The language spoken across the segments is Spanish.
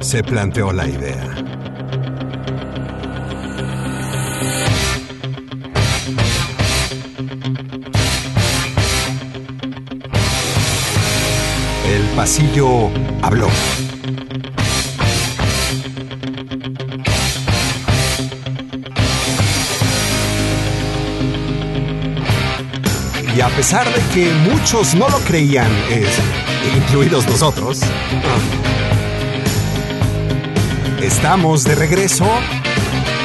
Se planteó la idea. El pasillo habló. A pesar de que muchos no lo creían, incluidos nosotros, estamos de regreso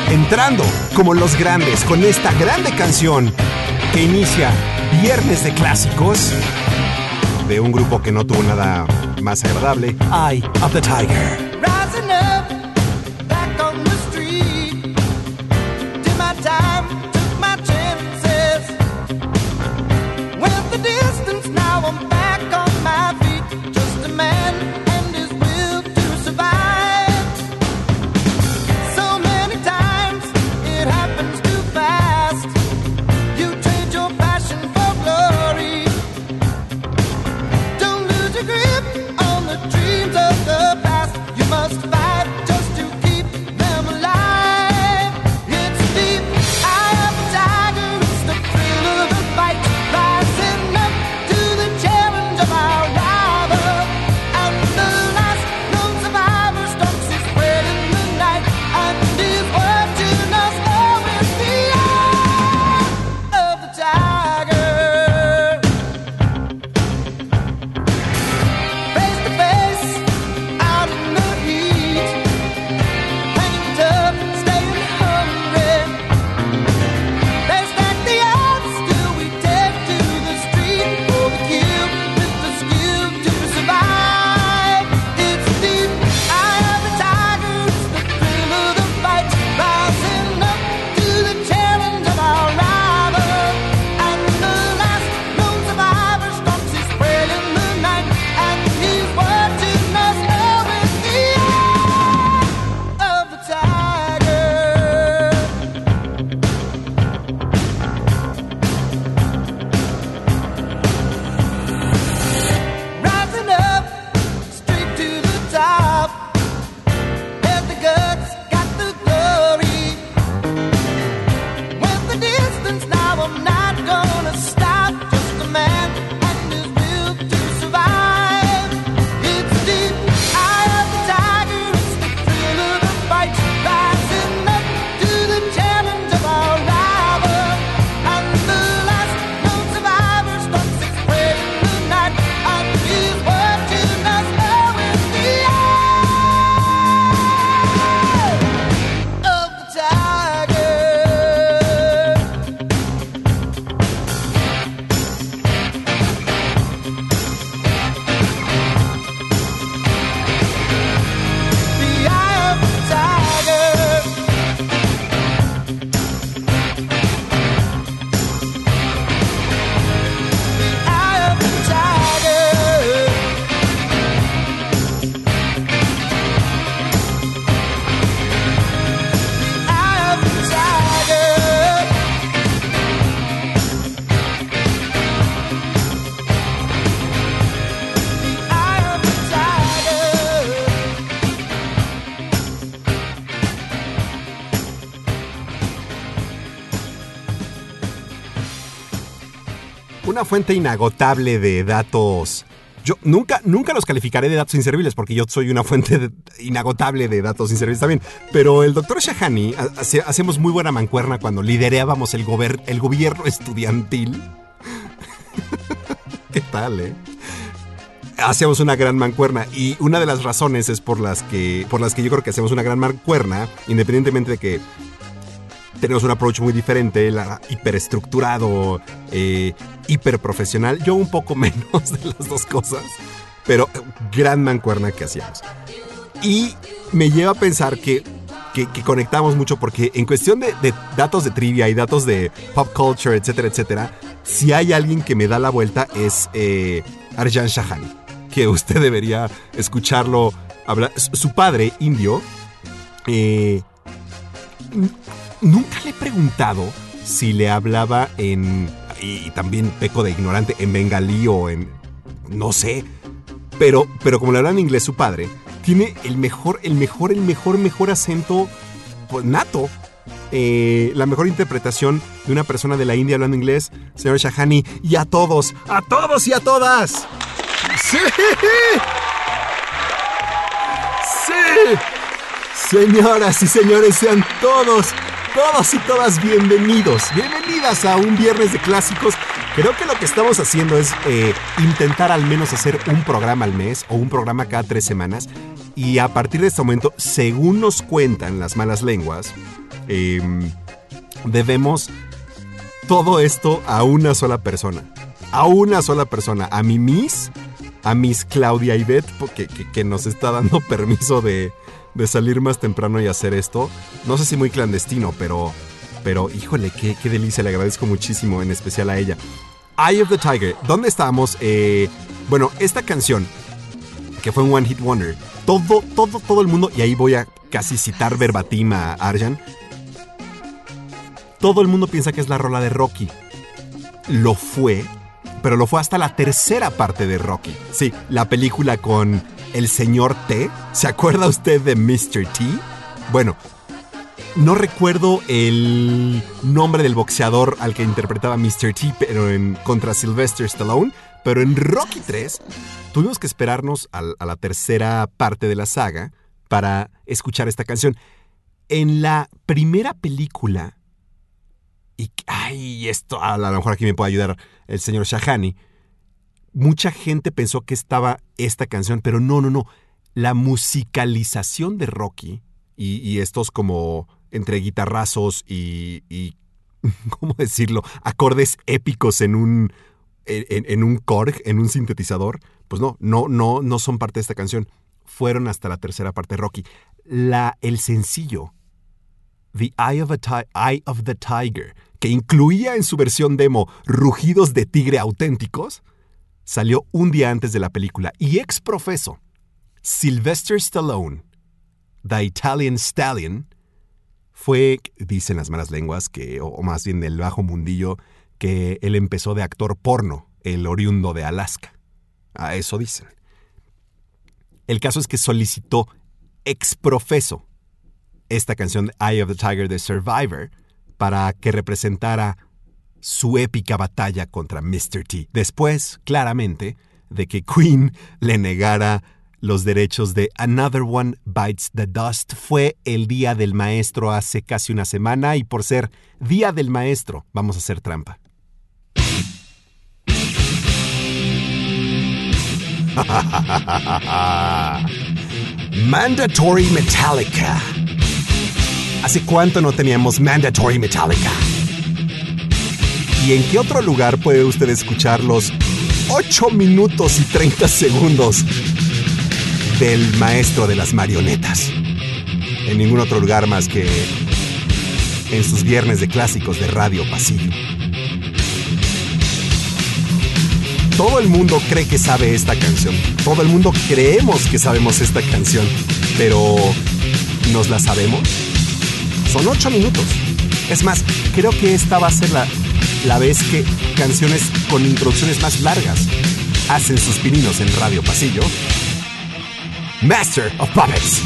entrando como los grandes con esta grande canción que inicia Viernes de Clásicos de un grupo que no tuvo nada más agradable, Eye of the Tiger. Una fuente inagotable de datos. Yo nunca, nunca los calificaré de datos inservibles porque yo soy una fuente inagotable de datos inservibles también. Pero el doctor Shahani hacemos muy buena mancuerna cuando liderábamos el, el gobierno estudiantil. ¿Qué tal, eh? hacíamos una gran mancuerna y una de las razones es por las que por las que yo creo que hacemos una gran mancuerna independientemente de que tenemos un approach muy diferente, la hiperestructurado, eh, hiperprofesional. Yo un poco menos de las dos cosas, pero gran mancuerna que hacíamos. Y me lleva a pensar que, que, conectamos mucho porque en cuestión de, datos de trivia y datos de pop culture, etcétera, etcétera, si hay alguien que me da la vuelta es eh, Arjan Shahani, que usted debería escucharlo hablar. Su padre, indio, eh, nunca le he preguntado si le hablaba en. Y también peco de ignorante, en bengalí o en. no sé. Pero, pero como le habla en inglés su padre, tiene el mejor, el mejor, el mejor, mejor acento pues, nato. Eh, la mejor interpretación de una persona de la India hablando inglés, señor Shahani, y a todos, a todos y a todas. ¡Sí! ¡Sí! Señoras y señores, sean todos, todos y todas bienvenidos, bienvenidas a un viernes de clásicos. Creo que lo que estamos haciendo es eh, intentar al menos hacer un programa al mes o un programa cada tres semanas. Y a partir de este momento, según nos cuentan las malas lenguas, em, debemos todo esto a una sola persona. A una sola persona. A mi Miss, a Miss Claudia Ivette, que, que nos está dando permiso de, de salir más temprano y hacer esto. No sé si muy clandestino, pero, pero híjole, qué, qué delicia, le agradezco muchísimo, en especial a ella. Eye of the Tiger, ¿dónde estábamos? Eh, bueno, esta canción, que fue un One Hit Wonder, todo, todo, todo el mundo, y ahí voy a casi citar verbatim a Arjan, todo el mundo piensa que es la rola de Rocky. Lo fue, pero lo fue hasta la tercera parte de Rocky. Sí, la película con el señor T. ¿Se acuerda usted de Mr. T? Bueno, no recuerdo el nombre del boxeador al que interpretaba Mr. T, pero en contra Sylvester Stallone. Pero en Rocky 3 tuvimos que esperarnos a, la tercera parte de la saga para escuchar esta canción. En la primera película, y ay, esto a lo mejor aquí me puede ayudar el señor Shahani mucha gente pensó que estaba esta canción, pero no, no, no. La musicalización de Rocky y, estos como entre guitarrazos y, ¿cómo decirlo? Acordes épicos en un, en, un Korg, en un sintetizador, pues no, no, no, no son parte de esta canción. Fueron hasta la tercera parte de Rocky. La, el sencillo, The Eye of, Eye of the Tiger, que incluía en su versión demo rugidos de tigre auténticos, salió un día antes de la película y ex profeso, Sylvester Stallone, The Italian Stallion, fue, dicen las malas lenguas, que, o más bien del bajo mundillo, que él empezó de actor porno, el oriundo de Alaska. A eso dicen. El caso es que solicitó ex profeso esta canción Eye of the Tiger de Survivor para que representara su épica batalla contra Mr. T. Después, claramente, de que Queen le negara los derechos de Another One Bites the Dust, fue el Día del Maestro hace casi una semana y por ser Día del Maestro vamos a hacer trampa. Mandatory Metallica. ¿Hace cuánto no teníamos Mandatory Metallica? ¿Y en qué otro lugar puede usted escuchar los 8 minutos y 30 segundos del maestro de las marionetas? En ningún otro lugar más que en sus viernes de clásicos de Radio Pasillo. Todo el mundo cree que sabe esta canción. Todo el mundo creemos que sabemos esta canción. Pero, ¿nos la sabemos? Son ocho minutos. Es más, creo que esta va a ser la la vez que canciones con introducciones más largas hacen sus pininos en Radio Pasillo. Master of Puppets.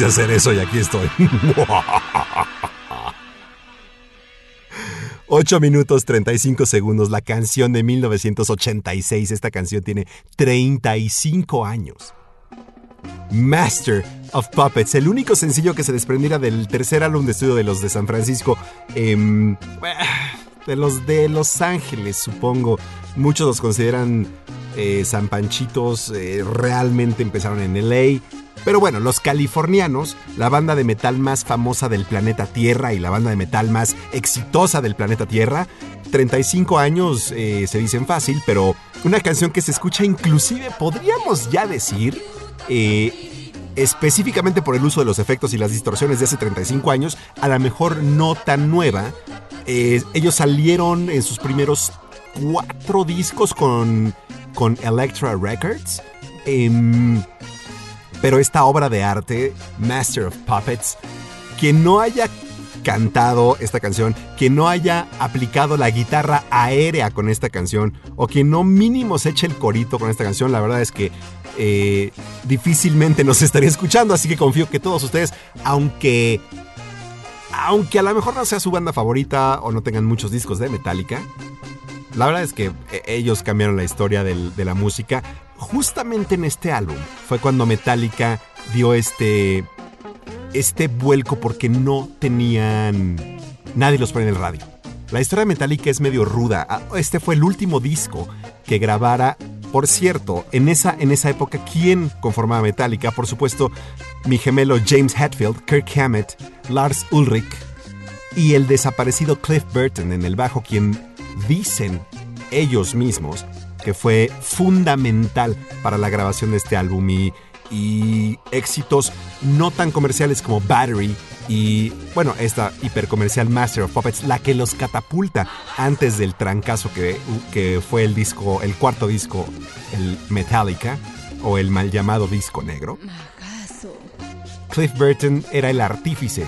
Quise hacer eso y aquí estoy. 8 minutos 35 segundos, la canción de 1986. Esta canción tiene 35 años. Master of Puppets, el único sencillo que se desprendiera del tercer álbum de estudio de los de San Francisco, em, de los de Los Ángeles, supongo. Muchos los consideran eh, San Panchitos, eh, realmente empezaron en LA. Pero bueno, los californianos, la banda de metal más famosa del planeta Tierra y la banda de metal más exitosa del planeta Tierra, 35 años eh, se dicen fácil, pero una canción que se escucha inclusive, podríamos ya decir, eh, específicamente por el uso de los efectos y las distorsiones de hace 35 años, a lo mejor no tan nueva. Eh, ellos salieron en sus primeros cuatro discos con, con Electra Records. Em, pero esta obra de arte, Master of Puppets, que no haya cantado esta canción, que no haya aplicado la guitarra aérea con esta canción, o que no mínimo se eche el corito con esta canción, la verdad es que eh, difícilmente nos estaría escuchando, así que confío que todos ustedes, aunque... Aunque a lo mejor no sea su banda favorita o no tengan muchos discos de Metallica, la verdad es que eh, ellos cambiaron la historia de la música. Justamente en este álbum fue cuando Metallica dio este, este vuelco porque no tenían... Nadie los pone en el radio. La historia de Metallica es medio ruda. Ah, este fue el último disco que grabara. Por cierto, en esa, en esa época, ¿quién conformaba Metallica? Por supuesto, mi gemelo James Hetfield, Kirk Hammett, Lars Ulrich y el desaparecido Cliff Burton en el bajo, quien dicen ellos mismos que fue fundamental para la grabación de este álbum y, éxitos no tan comerciales como Battery y bueno, esta hipercomercial Master of Puppets, la que los catapulta antes del trancazo que, que fue el disco, el cuarto disco, el Metallica o el mal llamado disco negro. Cliff Burton era el artífice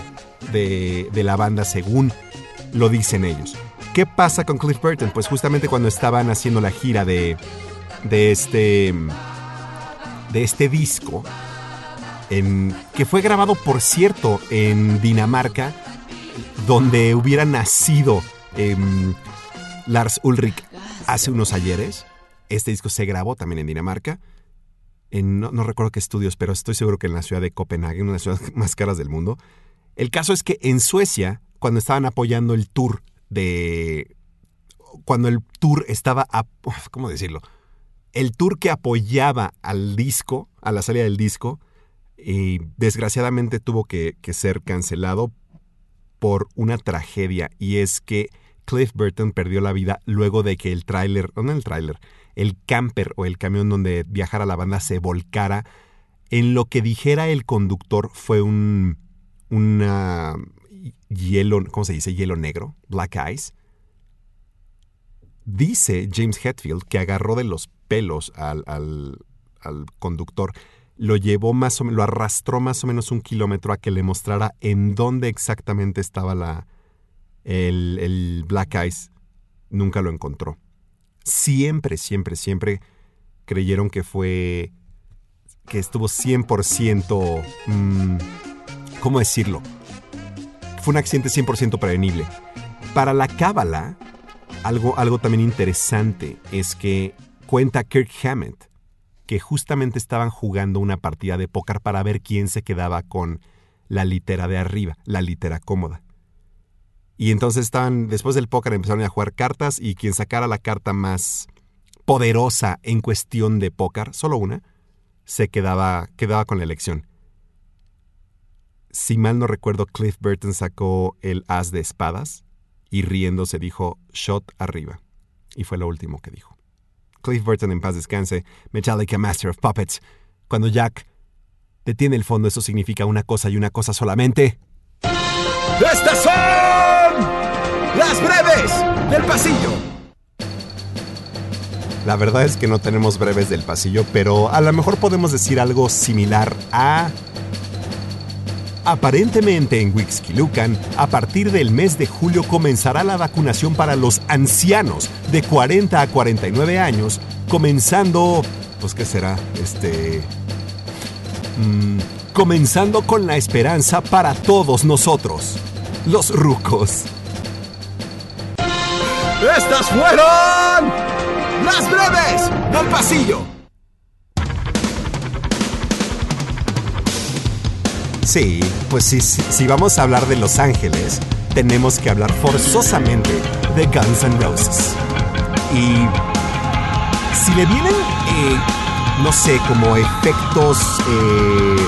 de, de la banda según lo dicen ellos. ¿Qué pasa con Cliff Burton? Pues justamente cuando estaban haciendo la gira de, este de este disco que fue grabado por cierto en Dinamarca donde hubiera nacido em, Lars Ulrich hace unos ayeres este disco se grabó también en Dinamarca no, recuerdo qué estudios pero estoy seguro que en la ciudad de Copenhague una de las ciudades más caras del mundo el caso es que en Suecia cuando estaban apoyando el tour de cuando el tour estaba, a, ¿cómo decirlo? El tour que apoyaba al disco, a la salida del disco, y desgraciadamente tuvo que, ser cancelado por una tragedia y es que Cliff Burton perdió la vida luego de que el tráiler, no el tráiler, el camper o el camión donde viajara la banda se volcara. En lo que dijera el conductor fue un, una, hielo, ¿cómo se dice? Hielo negro, black ice. Dice James Hetfield que agarró de los pelos al, conductor, lo llevó más o menos, lo arrastró más o menos un kilómetro a que le mostrara en dónde exactamente estaba la, el, el black ice. Nunca lo encontró. Siempre, siempre, siempre creyeron que fue, que estuvo 100%, mmm, ¿cómo decirlo? Fue un accidente 100% prevenible. Para la cábala, algo, algo también interesante es que cuenta Kirk Hammett que justamente estaban jugando una partida de póker para ver quién se quedaba con la litera de arriba, la litera cómoda. Y entonces estaban, después del póker empezaron a jugar cartas y quien sacara la carta más poderosa en cuestión de póker, solo una, se quedaba, quedaba con la elección si mal no recuerdo, Cliff Burton sacó el as de espadas y riéndose dijo shot arriba. Y fue lo último que dijo. Cliff Burton en paz descanse, Metallica Master of Puppets. Cuando Jack detiene el fondo, eso significa una cosa y una cosa solamente. ¡Estas son las breves del pasillo! La verdad es que no tenemos breves del pasillo, pero a lo mejor podemos decir algo similar a Aparentemente en Wixquilucan, a partir del mes de julio comenzará la vacunación para los ancianos de 40 a 49 años, comenzando, pues qué será, este... Mm, comenzando con la esperanza para todos nosotros, los rucos. Estas fueron las breves del pasillo. Sí, pues si vamos a hablar de Los Ángeles, tenemos que hablar forzosamente de Guns N' Roses. Y si le vienen, eh, no sé, como efectos eh,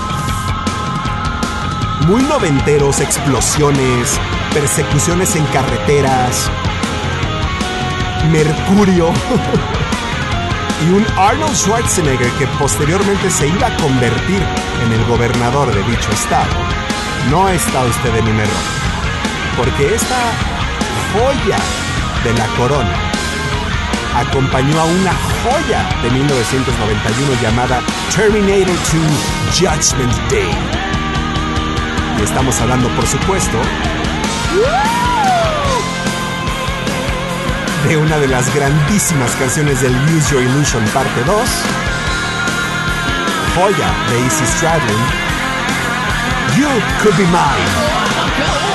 muy noventeros, explosiones, persecuciones en carreteras, mercurio y un Arnold Schwarzenegger que posteriormente se iba a convertir en el gobernador de dicho estado, no está usted en un error, porque esta joya de la corona acompañó a una joya de 1991 llamada Terminator 2 Judgment Day. Y estamos hablando, por supuesto, de una de las grandísimas canciones del Use Your Illusion parte 2, joya de Easy Stradlin, You Could Be Mine.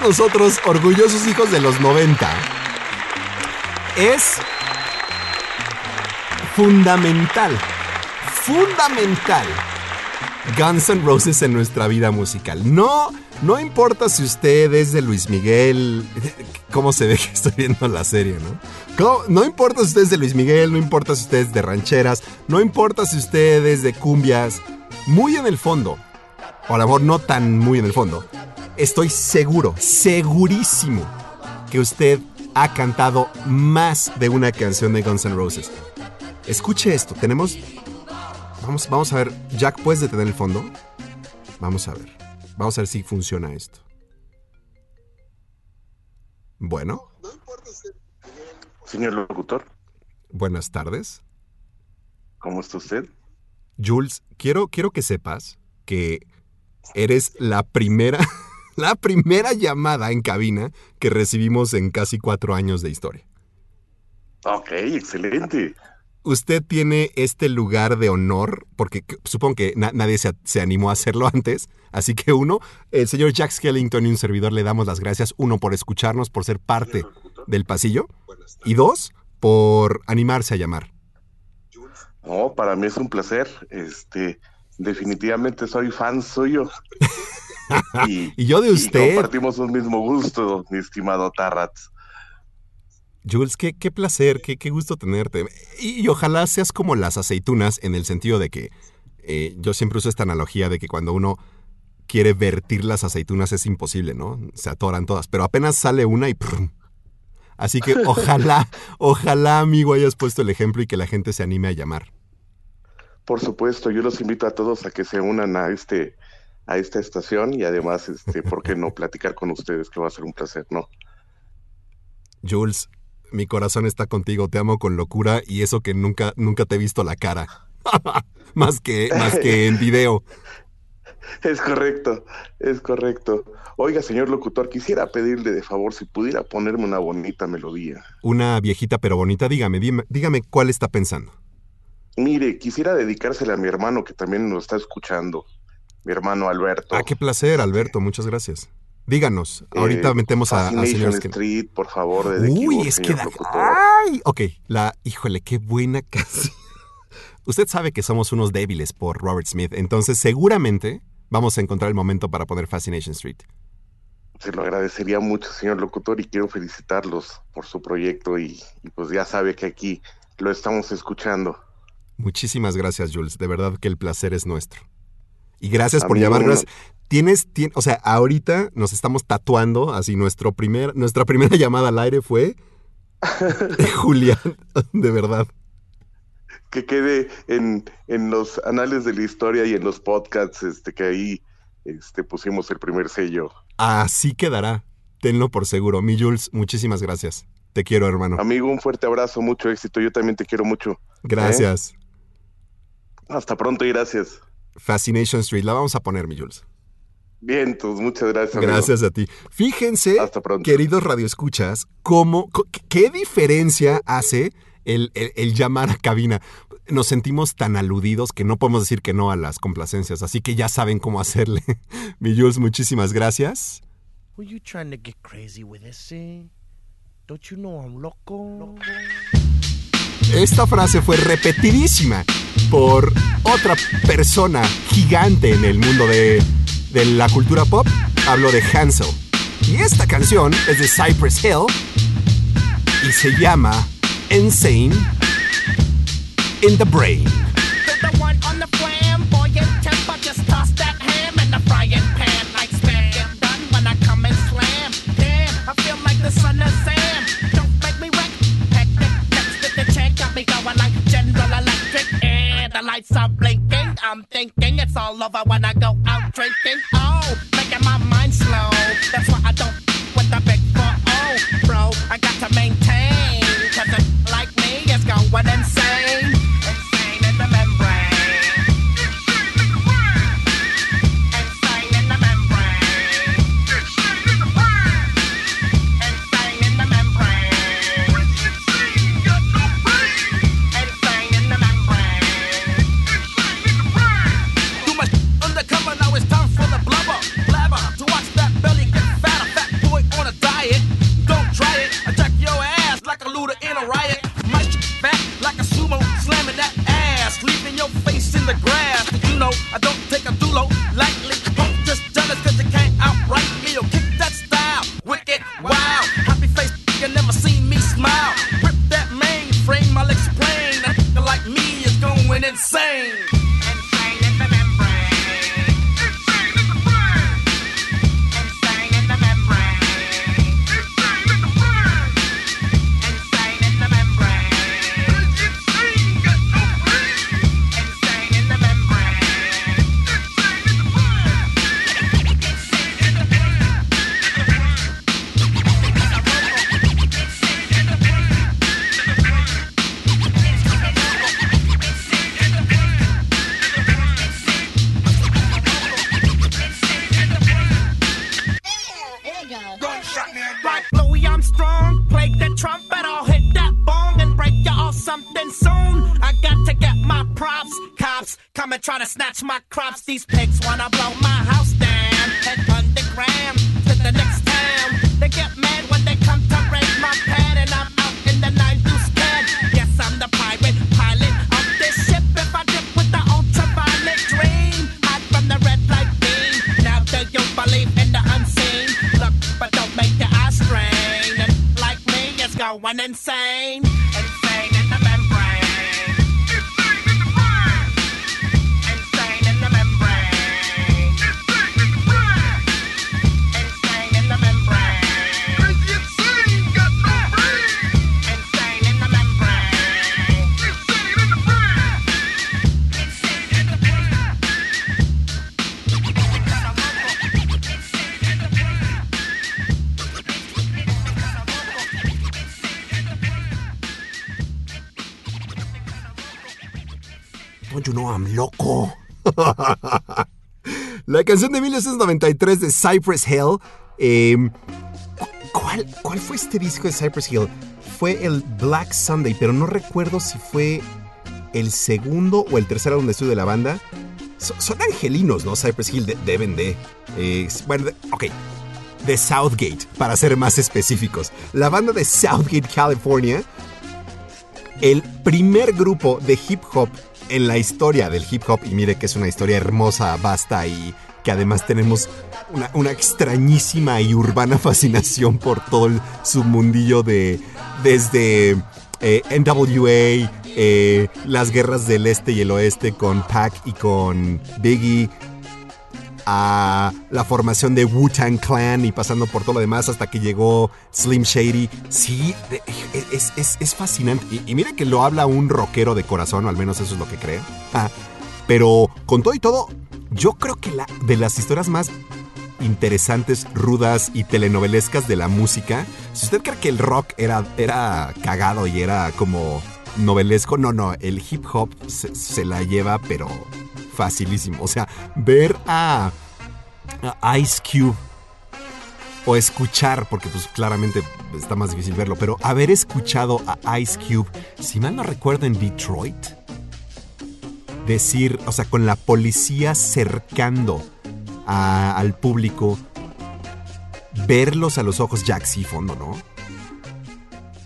Nosotros, orgullosos hijos de los 90, es fundamental, fundamental Guns N' Roses en nuestra vida musical. No, no importa si usted es de Luis Miguel, cómo se ve que estoy viendo la serie, ¿no? No importa si usted es de Luis Miguel, no importa si usted es de rancheras, no importa si usted es de cumbias, muy en el fondo, o a lo mejor no tan muy en el fondo, estoy seguro, segurísimo que usted ha cantado más de una canción de Guns N' Roses. Escuche esto, tenemos Vamos, a ver. Jack, ¿puedes detener el fondo? Vamos a ver. Vamos a ver si funciona esto. Bueno. Señor locutor. Buenas tardes. ¿Cómo está usted? Jules, quiero, quiero que sepas que eres la primera, la primera llamada en cabina que recibimos en casi cuatro años de historia. Ok, excelente usted tiene este lugar de honor, porque supongo que nadie se, animó a hacerlo antes. Así que uno, el señor Jack Skellington y un servidor le damos las gracias, uno, por escucharnos, por ser parte del pasillo, y dos, por animarse a llamar. No, para mí es un placer. Este, definitivamente soy fan suyo. y, y yo de usted. compartimos un mismo gusto, mi estimado Tarrats. Jules, qué, qué placer, qué, qué, gusto tenerte. Y, ojalá seas como las aceitunas en el sentido de que eh, yo siempre uso esta analogía de que cuando uno quiere vertir las aceitunas es imposible, ¿no? Se atoran todas, pero apenas sale una y... Así que ojalá, ojalá, amigo, hayas puesto el ejemplo y que la gente se anime a llamar. Por supuesto, yo los invito a todos a que se unan a este a esta estación y además, este, ¿por qué no platicar con ustedes? Que va a ser un placer, ¿no? Jules, mi corazón está contigo, te amo con locura y eso que nunca, nunca te he visto la cara. más, que, más que en video. Es correcto, es correcto. Oiga, señor locutor, quisiera pedirle de favor si pudiera ponerme una bonita melodía. Una viejita pero bonita, dígame, dígame, dígame cuál está pensando. Mire, quisiera dedicársela a mi hermano que también nos está escuchando, mi hermano Alberto. Ah, qué placer, Alberto, muchas gracias. Díganos, ahorita eh, metemos a, a señores Street, por favor, de Uy, es que Ay, ok, la híjole, qué buena canción. Usted sabe que somos unos débiles por Robert Smith, entonces seguramente vamos a encontrar el momento para poner Fascination Street. Se lo agradecería mucho, señor locutor, y quiero felicitarlos por su proyecto y, pues ya sabe que aquí lo estamos escuchando. Muchísimas gracias, Jules. De verdad que el placer es nuestro. Y gracias por llamarnos. Tienes, o sea, ahorita nos estamos tatuando, así nuestro primer, nuestra primera llamada al aire fue Julián, de verdad. Que quede en, en, los anales de la historia y en los podcasts, este, que ahí este, pusimos el primer sello. Así quedará, tenlo por seguro. Mi Jules, muchísimas gracias. Te quiero, hermano. Amigo, un fuerte abrazo, mucho éxito. Yo también te quiero mucho. Gracias. ¿Eh? Hasta pronto y gracias. Fascination Street, la vamos a poner, mi Jules. Bien, pues muchas gracias. Gracias a ti. Fíjense, queridos radioescuchas, cómo, qué diferencia hace el, llamar a cabina. Nos sentimos tan aludidos que no podemos decir que no a las complacencias, así que ya saben cómo hacerle. Mi Jules, muchísimas gracias. Esta frase fue repetidísima por otra persona gigante en el mundo de la cultura pop, hablo de Hansel. Y esta canción es de Cypress Hill y se llama Insane in the Brain. Lights are blinking. I'm thinking it's all over when I go out drinking. Oh, making my mind slow. That's why I don't 1993 de Cypress Hill. eh, ¿cuál, ¿Cuál fue este disco de Cypress Hill? Fue el Black Sunday, pero no recuerdo si fue el segundo o el tercer álbum de de la banda. So- son angelinos, ¿no? Cypress Hill de- deben de. eh, bueno, de- ok. De Southgate, para ser más específicos. La banda de Southgate, California, el primer grupo de hip hop en la historia del hip hop. Y mire que es una historia hermosa, vasta y que además tenemos una, extrañísima y urbana fascinación por todo el submundillo de desde eh, NWA, eh, las guerras del este y el oeste con Pac y con Biggie, a la formación de Wu-Tang Clan y pasando por todo lo demás hasta que llegó Slim Shady. Sí, es, es- es fascinante. Y, y mira que lo habla un rockero de corazón, o al menos eso es lo que creo. Ah, pero con todo y todo, yo creo que la, de las historias más interesantes, rudas y telenovelescas de la música, si usted cree que el rock era, era cagado y era como novelesco, no, no, el hip hop se, la lleva, pero facilísimo. O sea, ver a, a Ice Cube o escuchar, porque pues claramente está más difícil verlo, pero haber escuchado a Ice Cube, si mal no recuerdo en Detroit, decir, o sea, con la policía cercando al público, verlos a los ojos, Jack sí, fondo, ¿no?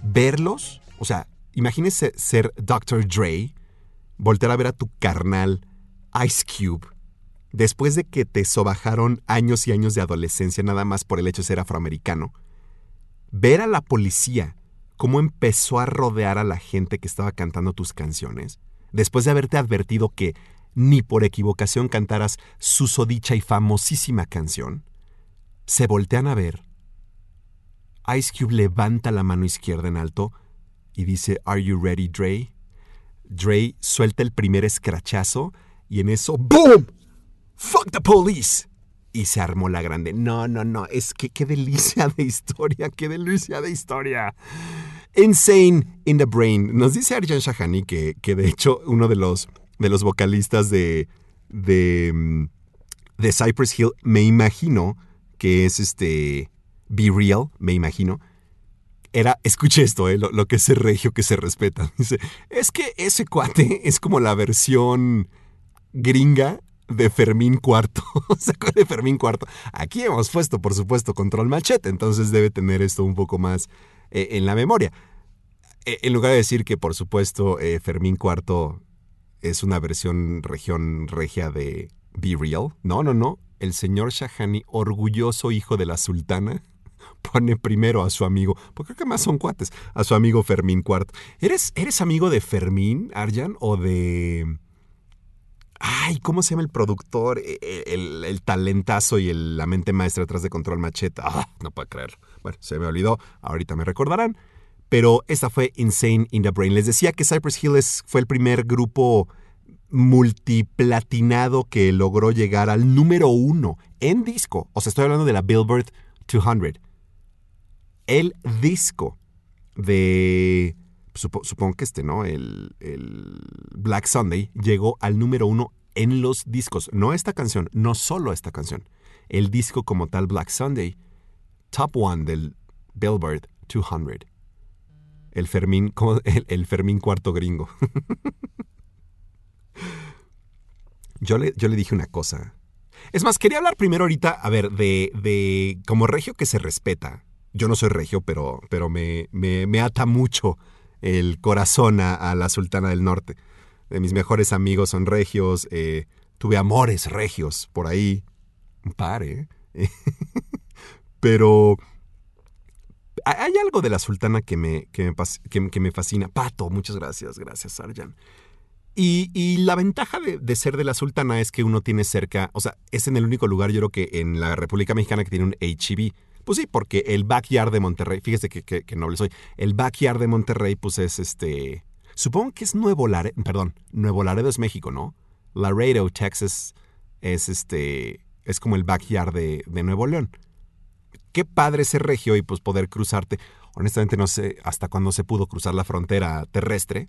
Verlos, o sea, imagínese ser Dr. Dre, voltear a ver a tu carnal Ice Cube, después de que te sobajaron años y años de adolescencia nada más por el hecho de ser afroamericano, ver a la policía cómo empezó a rodear a la gente que estaba cantando tus canciones, después de haberte advertido que ni por equivocación cantaras susodicha y famosísima canción, se voltean a ver. Ice Cube levanta la mano izquierda en alto y dice, ¿Are you ready, Dre? Dre suelta el primer escrachazo y en eso, ¡boom! ¡Fuck the police! Y se armó la grande. No, no, no. Es que qué delicia de historia, qué delicia de historia. Insane in the Brain. Nos dice Arjan Shahani que, que de hecho uno de los, de los vocalistas de, de, mm, de Cypress Hill, me imagino que es este Be Real, me imagino. Era, escuche esto, eh, lo, lo que es regio que se respeta. Dice, es que ese cuate es como la versión gringa de Fermín Cuarto. ¿Se acuerda de Fermín Cuarto? Aquí hemos puesto, por supuesto, control machete, entonces debe tener esto un poco más eh, en la memoria. Eh, en lugar de decir que, por supuesto, eh, Fermín Cuarto es una versión región regia de Be Real. No, no, no. El señor Shahani, orgulloso hijo de la sultana, pone primero a su amigo, porque creo que más son cuates, a su amigo Fermín Cuarto. ¿Eres, ¿Eres amigo de Fermín, Arjan, o de... Ay, ¿cómo se llama el productor? E- e- El, talentazo y la mente maestra detrás de Control Machete. Ah, no puedo creerlo. Bueno, se me olvidó. Ahorita me recordarán. Pero esta fue Insane in the Brain. Les decía que Cypress Hill fue el primer grupo multiplatinado que logró llegar al número uno en disco. O sea, estoy hablando de la Billboard 200. El disco de supo- supongo que este, ¿no? El, el Black Sunday llegó al número uno en los discos. No esta canción, no solo esta canción. El disco como tal, Black Sunday, top one del Billboard 200. El Fermín, el, el Fermín cuarto gringo. Yo le, yo le dije una cosa. Es más, quería hablar primero ahorita, a ver, de, de como regio que se respeta. Yo no soy regio, pero, pero me, me, me ata mucho el corazón a, la Sultana del Norte. De mis mejores amigos son regios. eh, tuve amores regios por ahí. Un par, ¿eh? pero hay algo de la sultana que me, que me, que- me fascina. Pato, muchas gracias, gracias, Sarjan. Y, y la ventaja de, de ser de la sultana es que uno tiene cerca, o sea, es en el único lugar, yo creo que en la República Mexicana que tiene un HEB. Pues sí, porque el backyard de Monterrey, fíjese que, noble soy, el backyard de Monterrey, pues es este, supongo que es Nuevo Laredo, perdón, Nuevo Laredo es México, ¿no? Laredo, Texas, es este, es como el backyard de, de Nuevo León qué padre ser regio y pues poder cruzarte. Honestamente no sé hasta cuándo se pudo cruzar la frontera terrestre.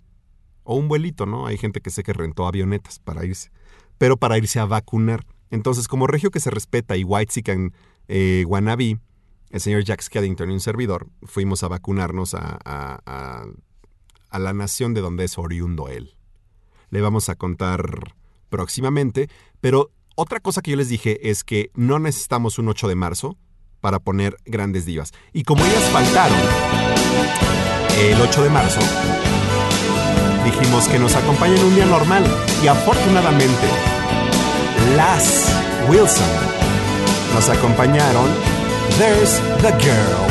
O un vuelito, ¿no? Hay gente que sé que rentó avionetas para irse. Pero para irse a vacunar. Entonces, como regio que se respeta y White Sican eh, Wannabe, el señor Jack Skellington y un servidor, fuimos a vacunarnos a, a- a- la nación de donde es oriundo él. Le vamos a contar próximamente, pero otra cosa que yo les dije es que no necesitamos un 8 de marzo para poner grandes divas. Y como ellas faltaron el 8 de marzo, dijimos que nos acompañen un día normal. Y afortunadamente, las Wilson nos acompañaron. There's the girl.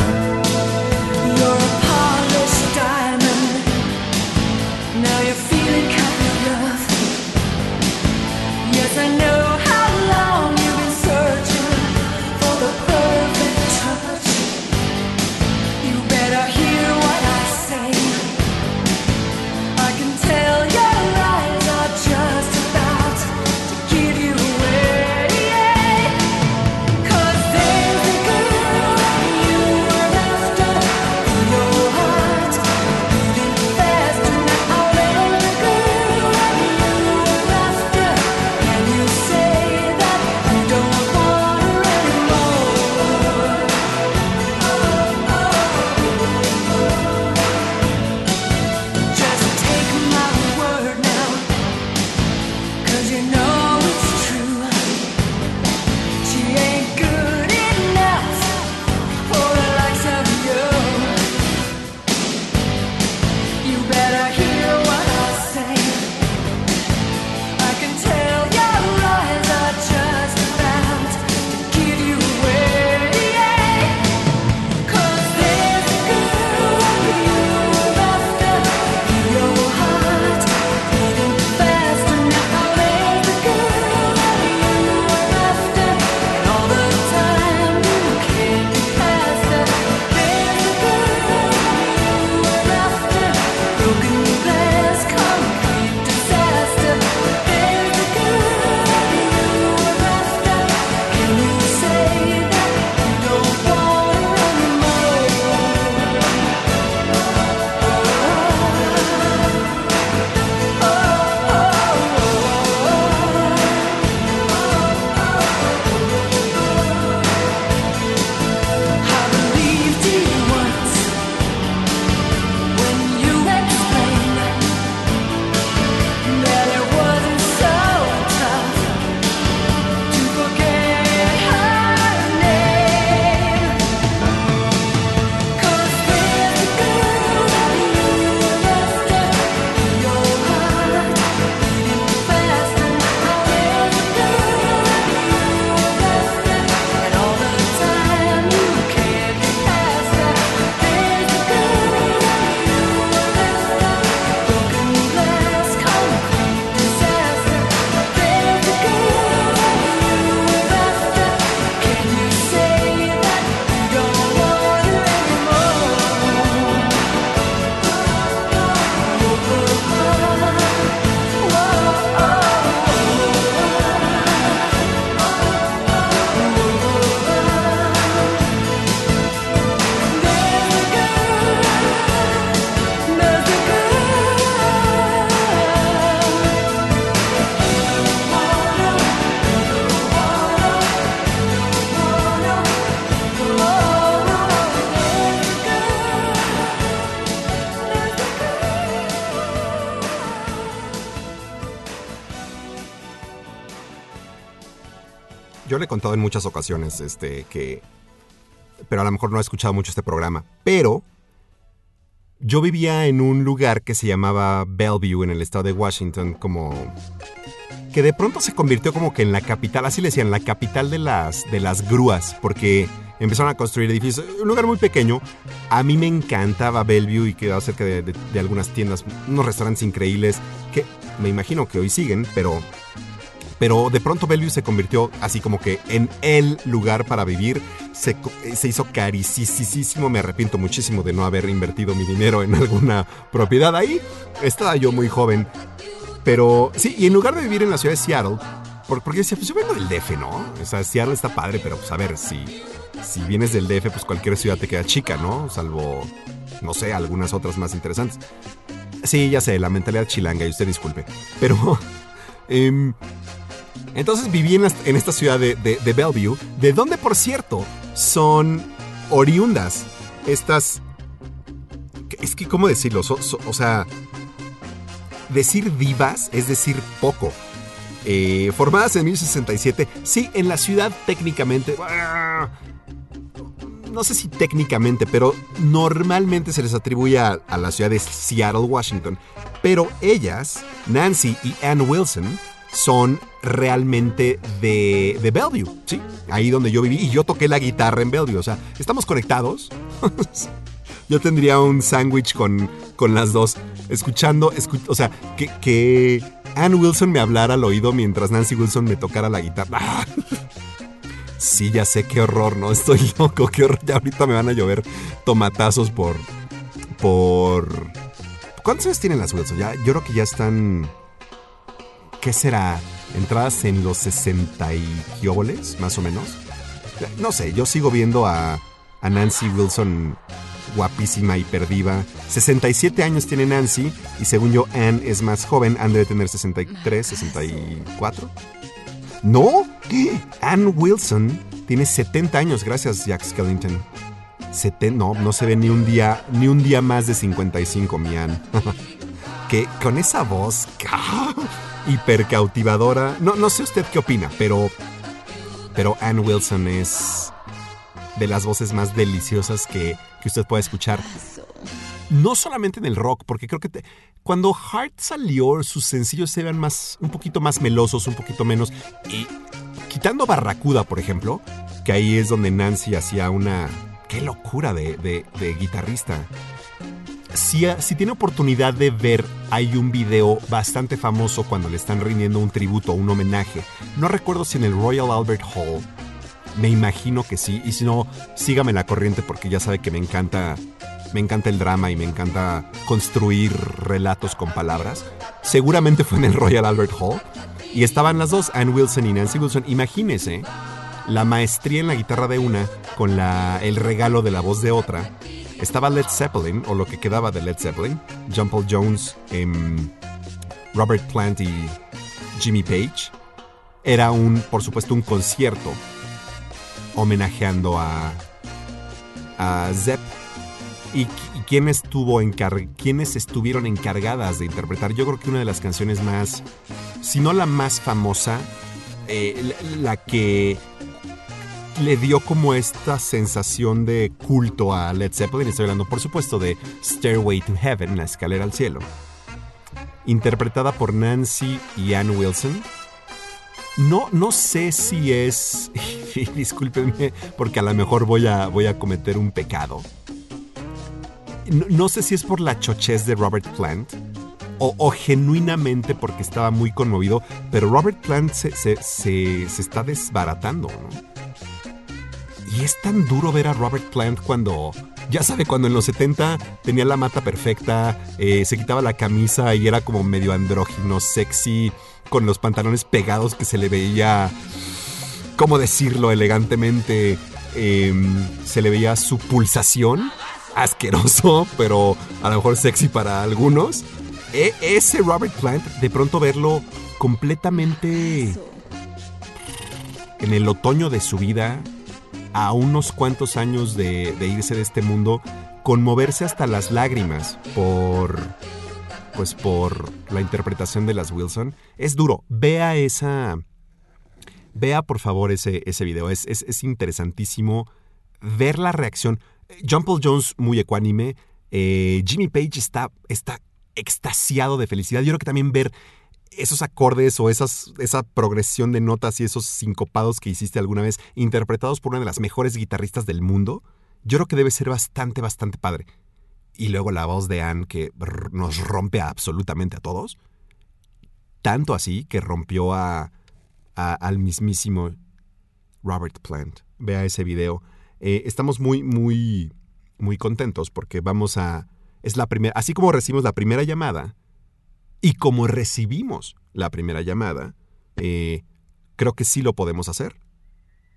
You're a polished diamond. Now you're feeling kind of rough. Yes, I know he contado en muchas ocasiones este, que... Pero a lo mejor no he escuchado mucho este programa. Pero yo vivía en un lugar que se llamaba Bellevue en el estado de Washington, como que de pronto se convirtió como que en la capital, así le decían, la capital de las, de las grúas, porque empezaron a construir edificios, un lugar muy pequeño. A mí me encantaba Bellevue y quedaba cerca de, de- de algunas tiendas, unos restaurantes increíbles, que me imagino que hoy siguen, pero pero de pronto Bellevue se convirtió así como que en el lugar para vivir. Se, eh, se hizo carísimo. Me arrepiento muchísimo de no haber invertido mi dinero en alguna propiedad ahí. Estaba yo muy joven. Pero sí, y en lugar de vivir en la ciudad de Seattle, por- porque decía, pues yo vengo del DF, ¿no? O sea, Seattle está padre, pero pues a ver, si, si vienes del DF, pues cualquier ciudad te queda chica, ¿no? Salvo, no sé, algunas otras más interesantes. Sí, ya sé, la mentalidad chilanga, y usted disculpe. Pero... em, entonces viví en, esta ciudad de, Bellevue, de donde, por cierto, son oriundas estas... Es que, ¿cómo decirlo? O sea, decir divas es decir poco. Eh, formadas en 1067, sí, en la ciudad técnicamente... No sé si técnicamente, pero normalmente se les atribuye a, a la ciudad de Seattle, Washington. Pero ellas, Nancy y Ann Wilson, son realmente de, de Bellevue, sí, ahí donde yo viví y yo toqué la guitarra en Bellevue, o sea, estamos conectados. yo tendría un sándwich con, con las dos, escuchando, escu- o sea, que, que Ann Wilson me hablara al oído mientras Nancy Wilson me tocara la guitarra. Sí, ya sé, qué horror, ¿no? Estoy loco, qué horror. Ya ahorita me van a llover tomatazos por. por. ¿Cuántos años tienen las Wilson? Ya, yo creo que ya están. ¿Qué será? ¿Entradas en los 60 y más o menos? No sé, yo sigo viendo a, a Nancy Wilson guapísima, hiperdiva. 67 años tiene Nancy y según yo Ann es más joven. Ann debe tener 63, 64. No, Ann Wilson tiene 70 años, gracias Jack Skellington. Seten- no, no se ve ni un día, ni un día más de 55, mi Ann. que con esa voz hiper cautivadora. No, no sé usted qué opina, pero. Pero Ann Wilson es de las voces más deliciosas que, que usted pueda escuchar. No solamente en el rock, porque creo que cuando Heart salió, sus sencillos se ven más, un poquito más melosos, un poquito menos. Y quitando Barracuda, por ejemplo, que ahí es donde Nancy hacía una. ¡Qué locura de- de guitarrista! Si, tiene oportunidad de ver, hay un video bastante famoso cuando le están rindiendo un tributo, un homenaje. No recuerdo si en el Royal Albert Hall. Me imagino que sí. Y si no, sígame la corriente porque ya sabe que me encanta. Me encanta el drama y me encanta construir relatos con palabras. Seguramente fue en el Royal Albert Hall. Y estaban las dos, Ann Wilson y Nancy Wilson. Imagínese la maestría en la guitarra de una con la, el regalo de la voz de otra. Estaba Led Zeppelin, o lo que quedaba de Led Zeppelin, John Paul Jones, em, Robert Plant y Jimmy Page. Era un, por supuesto, un concierto homenajeando a, a Zepp. ¿Y, y estuvo encar quiénes estuvieron encargadas de interpretar? Yo creo que una de las canciones más, si no la más famosa, eh, la que le dio como esta sensación de culto a Led Zeppelin. Estoy hablando, por supuesto, de Stairway to Heaven, la escalera al cielo. Interpretada por Nancy y Ann Wilson. No, no sé si es. discúlpenme, porque a lo mejor voy a, voy a cometer un pecado. No, sé si es por la chochez de Robert Plant. O, o genuinamente porque estaba muy conmovido. Pero Robert Plant se, se- se- se está desbaratando, ¿no? Y es tan duro ver a Robert Plant cuando, ya sabe, cuando en los 70 tenía la mata perfecta, eh, se quitaba la camisa y era como medio andrógino, sexy, con los pantalones pegados que se le veía, ¿cómo decirlo elegantemente? Em, se le veía su pulsación, asqueroso, pero a lo mejor sexy para algunos. E- ese Robert Plant, de pronto verlo completamente en el otoño de su vida, a unos cuantos años de, irse de este mundo, conmoverse hasta las lágrimas por pues por la interpretación de las Wilson es duro. Vea esa Vea por favor ese, ese video, es, es, es interesantísimo ver la reacción. John Paul Jones muy ecuánime, eh, Jimmy Page está, está extasiado de felicidad. Yo creo que también ver esos acordes o esa progresión de notas y esos sincopados que hiciste alguna vez, interpretados por una de las mejores guitarristas del mundo, yo creo que debe ser bastante, bastante padre. Y luego la voz de Anne que nos rompe a absolutamente a todos. Tanto así que rompió a- al mismísimo Robert Plant. Vea ese video. Eh, estamos muy, muy, muy contentos porque vamos a... Es la primera... Así como recibimos la primera llamada y como recibimos la primera llamada, eh, creo que sí lo podemos hacer.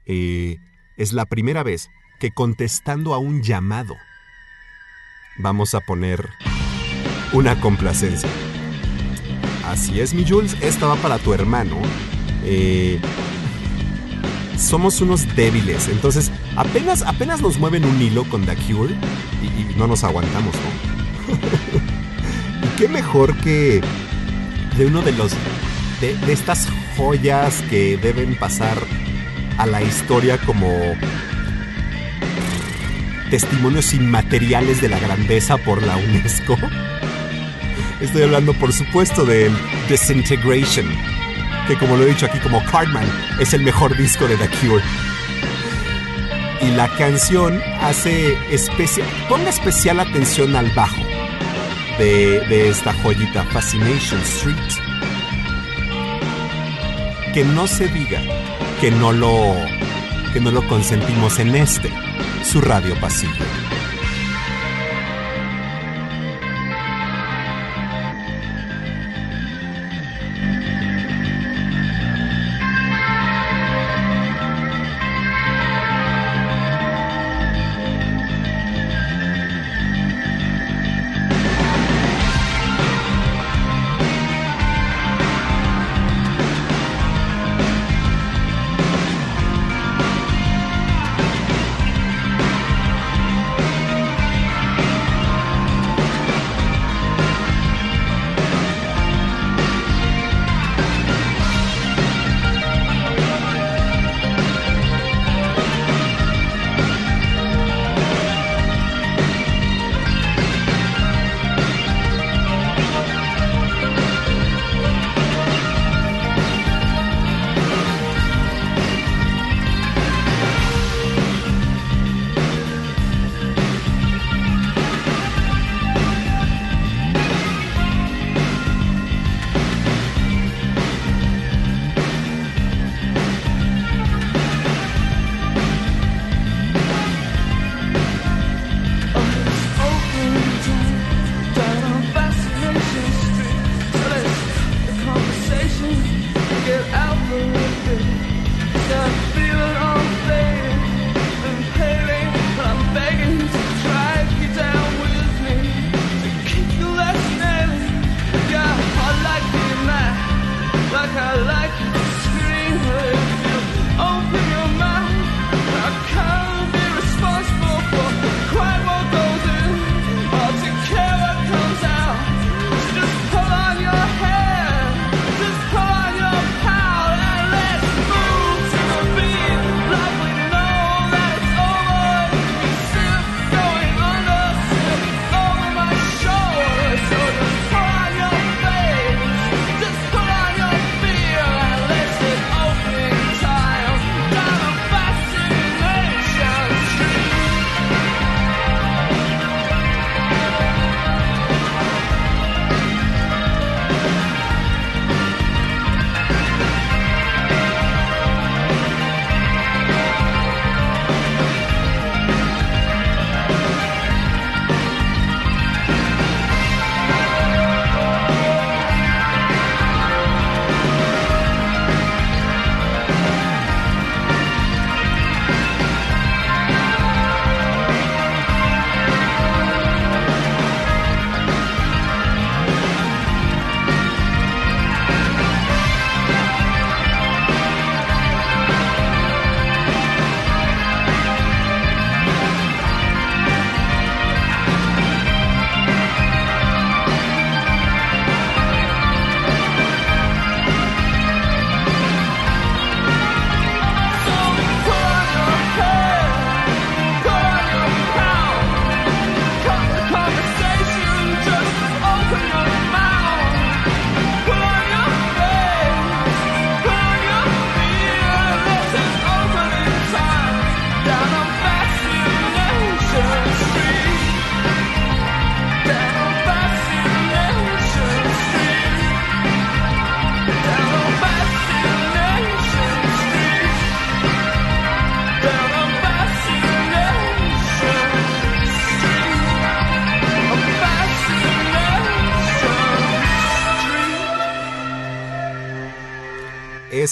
Eh, es la primera vez que contestando a un llamado vamos a poner una complacencia. Así es, mi Jules, esta va para tu hermano. Eh, somos unos débiles, entonces apenas, apenas nos mueven un hilo con The Cure y, y no nos aguantamos, ¿no? qué mejor que de uno de los de, de estas joyas que deben pasar a la historia como testimonios inmateriales de la grandeza por la UNESCO. Estoy hablando, por supuesto, del Disintegration, que como lo he dicho aquí como Cartman, es el mejor disco de The Cure. Y la canción hace especial, ponga especial atención al bajo de, esta joyita, Fascination Street. Que no se diga que no lo, que no lo consentimos en este, su radio pasillo.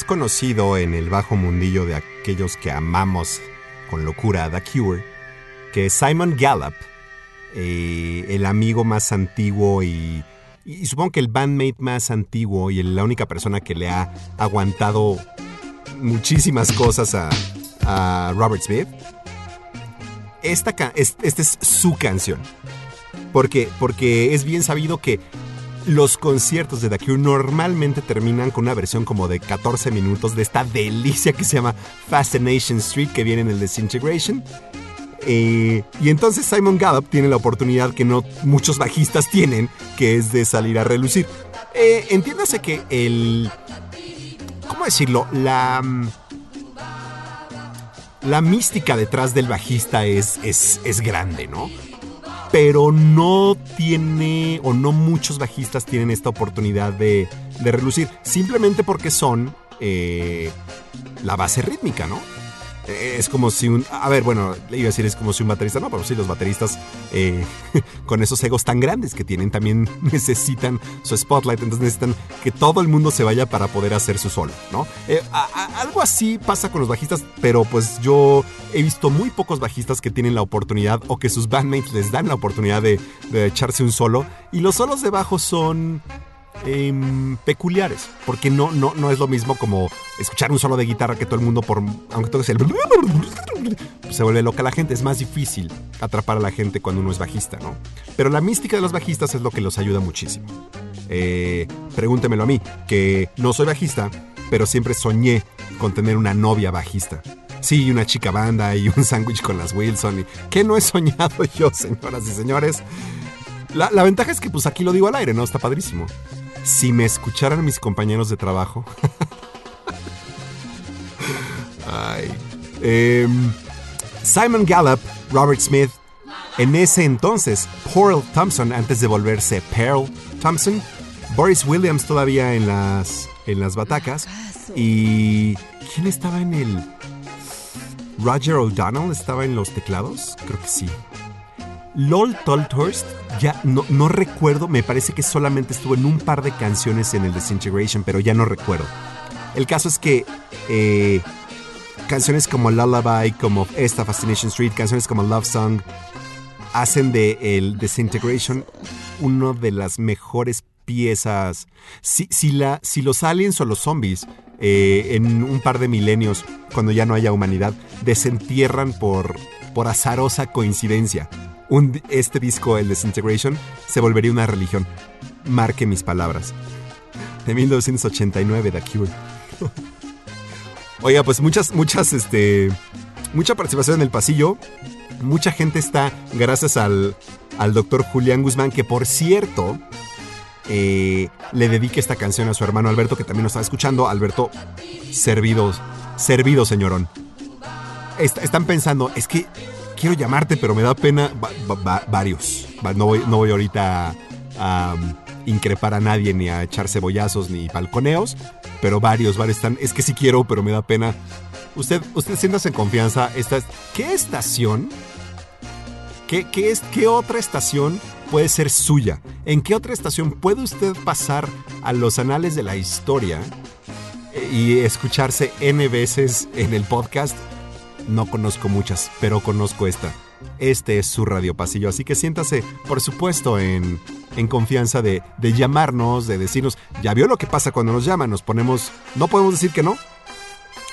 Conocido en el bajo mundillo de aquellos que amamos con locura a The Cure, que Simon Gallup, eh, el amigo más antiguo y, supongo que el bandmate más antiguo y la única persona que le ha aguantado muchísimas cosas a, a Robert Smith, esta, esta es su canción. Porque, porque es bien sabido que los conciertos de The Cure normalmente terminan con una versión como de 14 minutos de esta delicia que se llama Fascination Street que viene en el Disintegration. Eh, y entonces Simon Gallup tiene la oportunidad que no muchos bajistas tienen, que es de salir a relucir. Eh, entiéndase que el... ¿Cómo decirlo? La... mm, La mística detrás del bajista es, es, es grande, ¿no? Pero no tiene o no muchos bajistas tienen esta oportunidad de, de relucir, simplemente porque son eh, la base rítmica, ¿no? Eh, Es como si un... A ver, bueno, le iba a decir es como si un baterista, no, pero sí, los bateristas eh, con esos egos tan grandes que tienen también necesitan su spotlight, entonces necesitan que todo el mundo se vaya para poder hacer su solo, ¿no? Eh, algo así pasa con los bajistas, pero pues yo he visto muy pocos bajistas que tienen la oportunidad o que sus bandmates les dan la oportunidad de, de echarse un solo, y los solos de bajo son em, peculiares, porque no, no, no es lo mismo como escuchar un solo de guitarra que todo el mundo, por aunque toques el... Se vuelve loca la gente, es más difícil atrapar a la gente cuando uno es bajista, ¿no? Pero la mística de los bajistas es lo que los ayuda muchísimo. Eh, pregúntemelo a mí, que no soy bajista, pero siempre soñé con tener una novia bajista. Sí, una chica banda y un sándwich con las Wilson. Y, ¿Qué no he soñado yo, señoras y señores? La, la ventaja es que pues aquí lo digo al aire, ¿no? Está padrísimo. Si me escucharan mis compañeros de trabajo. Ay. Em, Simon Gallup, Robert Smith, en ese entonces, Pearl Thompson, antes de volverse Pearl Thompson, Boris Williams todavía en las, en las batacas, y ¿quién estaba en el... Roger O'Donnell estaba en los teclados? Creo que sí. Lol Tolthurst, ya no, recuerdo, me parece que solamente estuvo en un par de canciones en el Disintegration, pero ya no recuerdo. El caso es que eh, canciones como Lullaby, como esta Fascination Street, canciones como Love Song, hacen de el Disintegration una de las mejores piezas. Si, si, la, si los aliens o los zombies eh, en un par de milenios, cuando ya no haya humanidad, desentierran por, por azarosa coincidencia este disco, el Disintegration, se volvería una religión. Marque mis palabras. De 1989, The Cure. Oiga, pues muchas, muchas, este. Mucha participación en el pasillo. Mucha gente está, gracias al, al doctor Julián Guzmán, que por cierto, eh, le dedique esta canción a su hermano Alberto, que también lo estaba escuchando. Alberto, servido, servido, señorón. Est- están pensando, es que quiero llamarte, pero me da pena. Va- va- va- varios. Va- no, voy, no voy ahorita a, um, increpar a nadie, ni a echar cebollazos, ni balconeos. Pero varios, varios están. Es que sí quiero, pero me da pena. Usted, usted siéntase en confianza. Esta, es- ¿Qué estación? ¿Qué, qué, es, ¿Qué otra estación puede ser suya? ¿En qué otra estación puede usted pasar a los anales de la historia eh, y escucharse N veces en el podcast? No conozco muchas, pero conozco esta. Este es su radio pasillo, así que siéntase, por supuesto, en, en confianza de, de llamarnos, de decirnos, ya vio lo que pasa cuando nos llaman, nos ponemos, no podemos decir que no.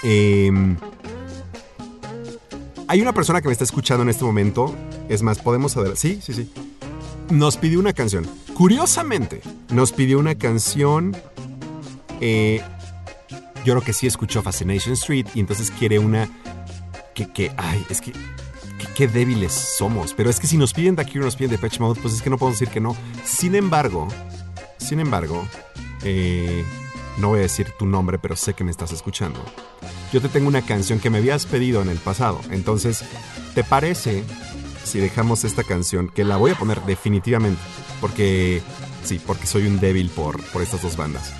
Em, hay una persona que me está escuchando en este momento, es más, podemos saber, sí, sí, sí. Nos pidió una canción. Curiosamente, nos pidió una canción eh, yo creo que sí escuchó Fascination Street y entonces quiere una que, que ay, es que, que- qué débiles somos. Pero es que si nos piden The Cure, nos piden Depeche Mode, pues es que no podemos decir que no. Sin embargo, sin embargo, eh, no voy a decir tu nombre, pero sé que me estás escuchando. Yo te tengo una canción que me habías pedido en el pasado. Entonces, ¿te parece si dejamos esta canción? Que la voy a poner definitivamente. Porque, sí, porque soy un débil por, por estas dos bandas.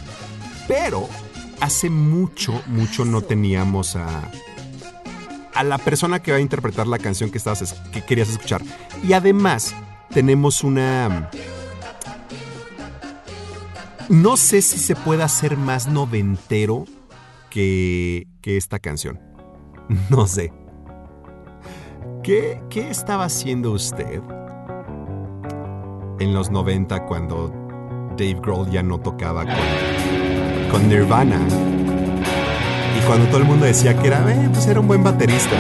Pero hace mucho, mucho no teníamos a, a la persona que va a interpretar la canción que, estabas, es- que querías escuchar. Y además, tenemos una... No sé si se puede hacer más noventero que, que esta canción. No sé. ¿Qué, ¿Qué estaba haciendo usted en los 90 cuando Dave Grohl ya no tocaba con, con Nirvana? Y cuando todo el mundo decía que era, eh, pues era un buen baterista.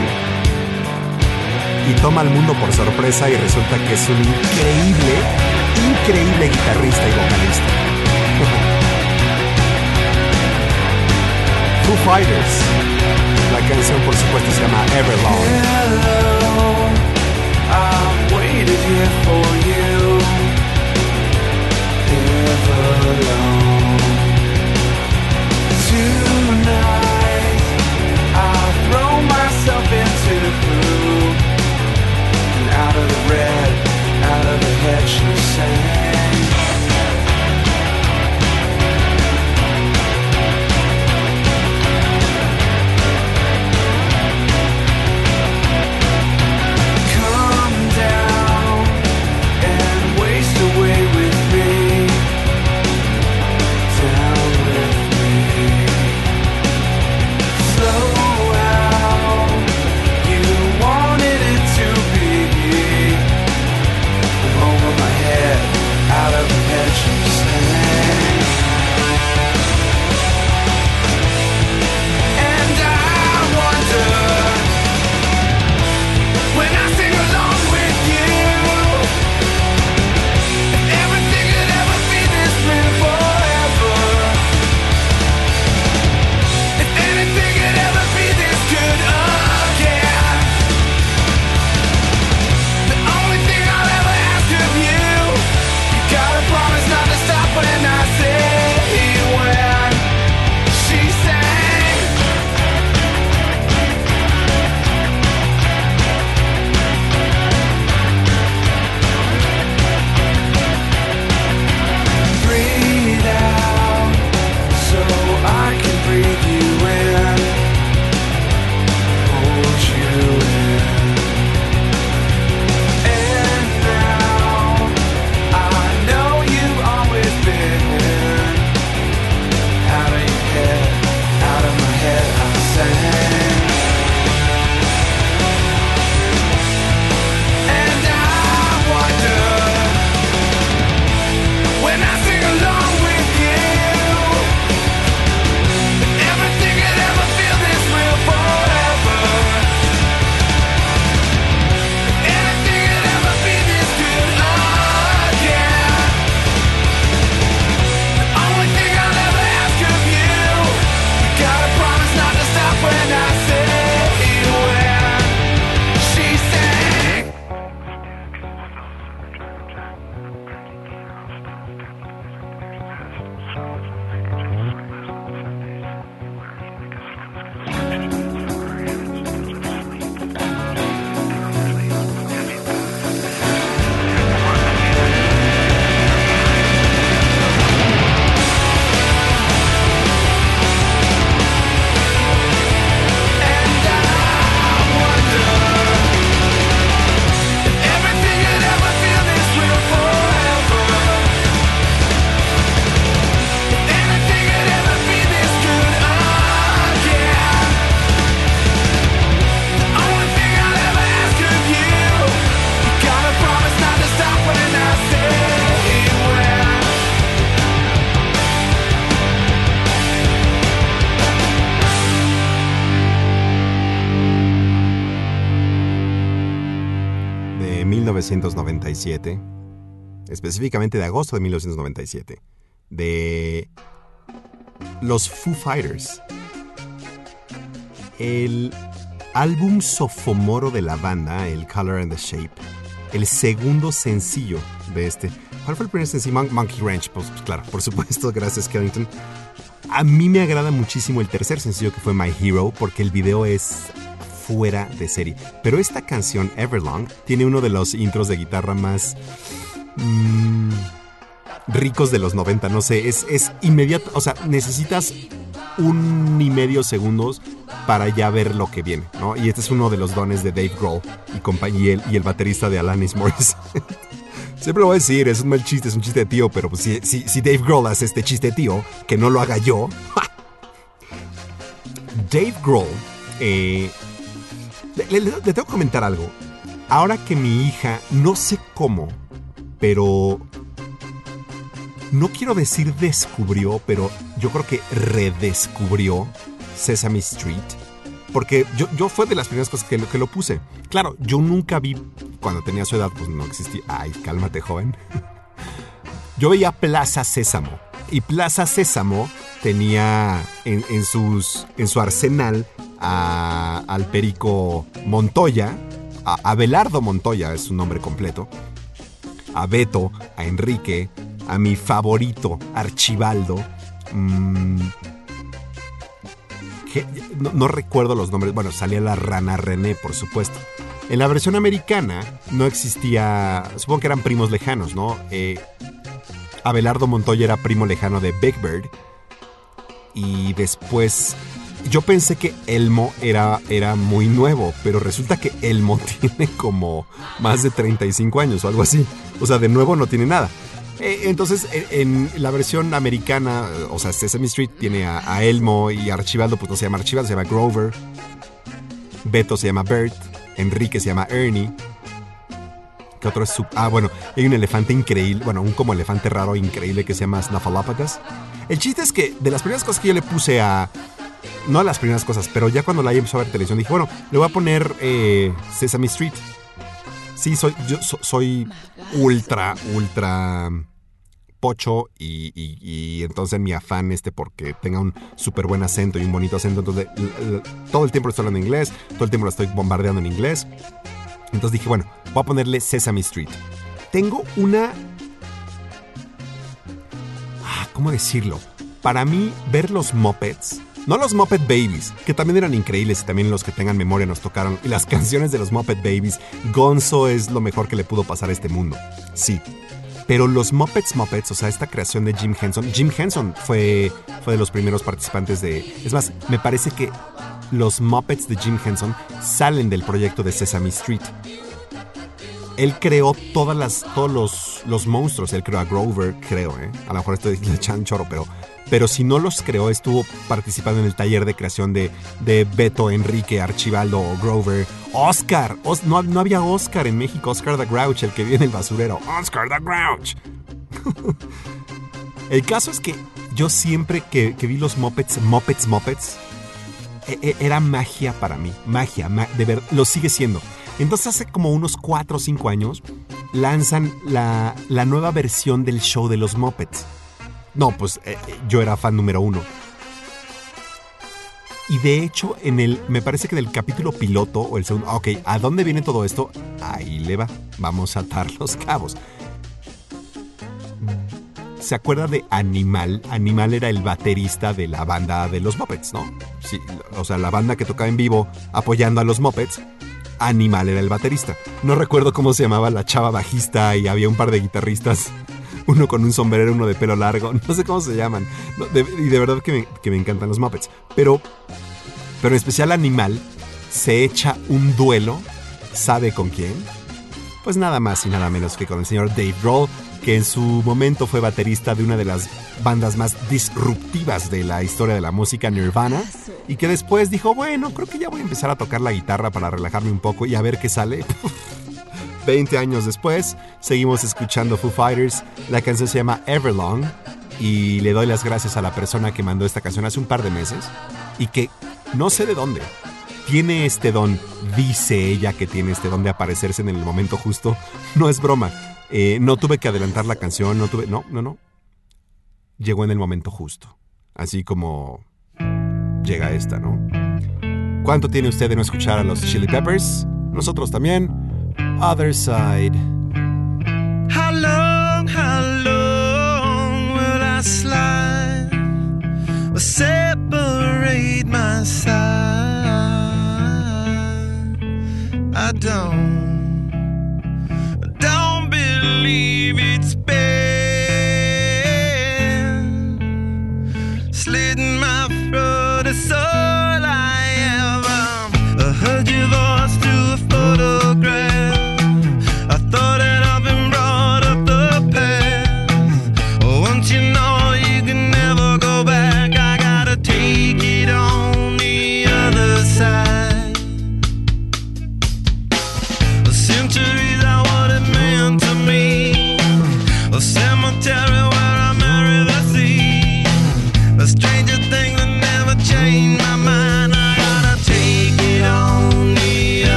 Y toma al mundo por sorpresa y resulta que es un increíble, increíble guitarrista y vocalista. Foo Fighters. La canción, por supuesto, se llama Everlong. Hello, I've waited here for you. Everlong. Out of the red, out of the head she sang. Come 1997, específicamente de agosto de 1997, de los Foo Fighters. El álbum sophomoro de la banda, el Color and the Shape, el segundo sencillo de este. ¿Cuál fue el primer sencillo? Mon- Monkey Ranch, pues, pues, claro, por supuesto, gracias Kellington. A mí me agrada muchísimo el tercer sencillo que fue My Hero porque el video es fuera de serie. Pero esta canción, Everlong, tiene uno de los intros de guitarra más mm, ricos de los 90. No sé, es, es inmediato. O sea, necesitas un y medio segundos para ya ver lo que viene, ¿no? Y este es uno de los dones de Dave Grohl y, compa- y el, baterista de Alanis Morris. Siempre lo voy a decir, es un mal chiste, es un chiste de tío, pero pues si, si, si Dave Grohl hace este chiste de tío, que no lo haga yo. Dave Grohl, eh, le, tengo que comentar algo. Ahora que mi hija, no sé cómo, pero no quiero decir descubrió, pero yo creo que redescubrió Sesame Street. Porque yo, yo fue de las primeras cosas que, lo- que lo puse. Claro, yo nunca vi, cuando tenía su edad, pues no existía. Ay, cálmate, joven. Yo veía Plaza Sésamo. Y Plaza Sésamo tenía en, en sus, en su arsenal a- al perico Montoya, a Abelardo Montoya es su nombre completo, a Beto, a Enrique, a mi favorito Archibaldo. mm, no recuerdo los nombres. Bueno, salía la rana René, por supuesto. En la versión americana no existía. Supongo que eran primos lejanos, ¿no? Eh, Abelardo Montoya era primo lejano de Big Bird. Y después. Yo pensé que Elmo era, era muy nuevo, pero resulta que Elmo tiene como más de 35 años o algo así. O sea, de nuevo no tiene nada. Eh, Entonces, en, la versión americana, o sea, Sesame Street tiene a, a Elmo y Archibaldo, pues no se llama Archibaldo, se llama Grover. Beto se llama Bert. Enrique se llama Ernie. ¿Qué otro es su.? Ah, bueno, hay un elefante increíble, bueno, un como elefante raro increíble que se llama Snuffleupagus. El chiste es que de las primeras cosas que yo le puse a. No las primeras cosas, pero ya cuando la empezó a ver televisión dije, bueno, le voy a poner eh, Sesame Street. Sí, soy, yo so- soy ultra, ultra pocho y, entonces mi afán este porque tenga un súper buen acento y un bonito acento, entonces todo el tiempo lo estoy hablando en inglés, todo el tiempo lo estoy bombardeando en inglés. Entonces dije, bueno, voy a ponerle Sesame Street. Tengo una... Ah, ¿Cómo decirlo? Para mí, ver los Muppets, no los Muppet Babies, que también eran increíbles y también los que tengan memoria nos tocaron, y las canciones de los Muppet Babies, Gonzo es lo mejor que le pudo pasar a este mundo. Sí. Pero los Muppets Muppets, o sea, esta creación de Jim Henson, Jim Henson fue, fue de los primeros participantes de... Es más, me parece que los Muppets de Jim Henson salen del proyecto de Sesame Street. Él creó todas las, todos los, los monstruos. Él creó a Grover, creo, ¿eh? A lo mejor estoy le echan choro, pero, pero si no los creó, estuvo participando en el taller de creación de, de Beto, Enrique, Archibaldo Grover. Oscar, Os- no, no había Oscar en México, Oscar the Grouch, el que vive en el basurero. Oscar the Grouch. el caso es que yo siempre que, que vi los Muppets, Muppets, Muppets, e- e- era magia para mí, magia, ma- de ver, lo sigue siendo. Entonces hace como unos 4 o 5 años lanzan la, la nueva versión del show de los Muppets. No, pues eh, eh, yo era fan número uno. Y de hecho, en el, me parece que en el capítulo piloto o el segundo, ah, ok, ¿a dónde viene todo esto? Ahí le va, vamos a atar los cabos. ¿Se acuerda de Animal? Animal era el baterista de la banda de los Muppets, ¿no? Sí, o sea, la banda que tocaba en vivo apoyando a los Muppets. Animal era el baterista. No recuerdo cómo se llamaba la chava bajista y había un par de guitarristas. Uno con un sombrero, uno de pelo largo. No sé cómo se llaman. No, y de verdad que me, que me encantan los Muppets. Pero, pero en especial Animal se echa un duelo. ¿Sabe con quién? Pues nada más y nada menos que con el señor Dave Grohl, que en su momento fue baterista de una de las bandas más disruptivas de la historia de la música, Nirvana, y que después dijo, bueno, creo que ya voy a empezar a tocar la guitarra para relajarme un poco y a ver qué sale. 20 años después, seguimos escuchando Foo Fighters, la canción se llama Everlong, y le doy las gracias a la persona que mandó esta canción hace un par de meses, y que no sé de dónde, tiene este don, dice ella que tiene este don de aparecerse en el momento justo. No es broma. Eh, no tuve que adelantar la canción, no tuve. No, no, no. Llegó en el momento justo. Así como llega esta, ¿no? ¿Cuánto tiene usted de no escuchar a los Chili Peppers? Nosotros también. Other Side. How long, how long will I slide or separate my side? I don't, it's been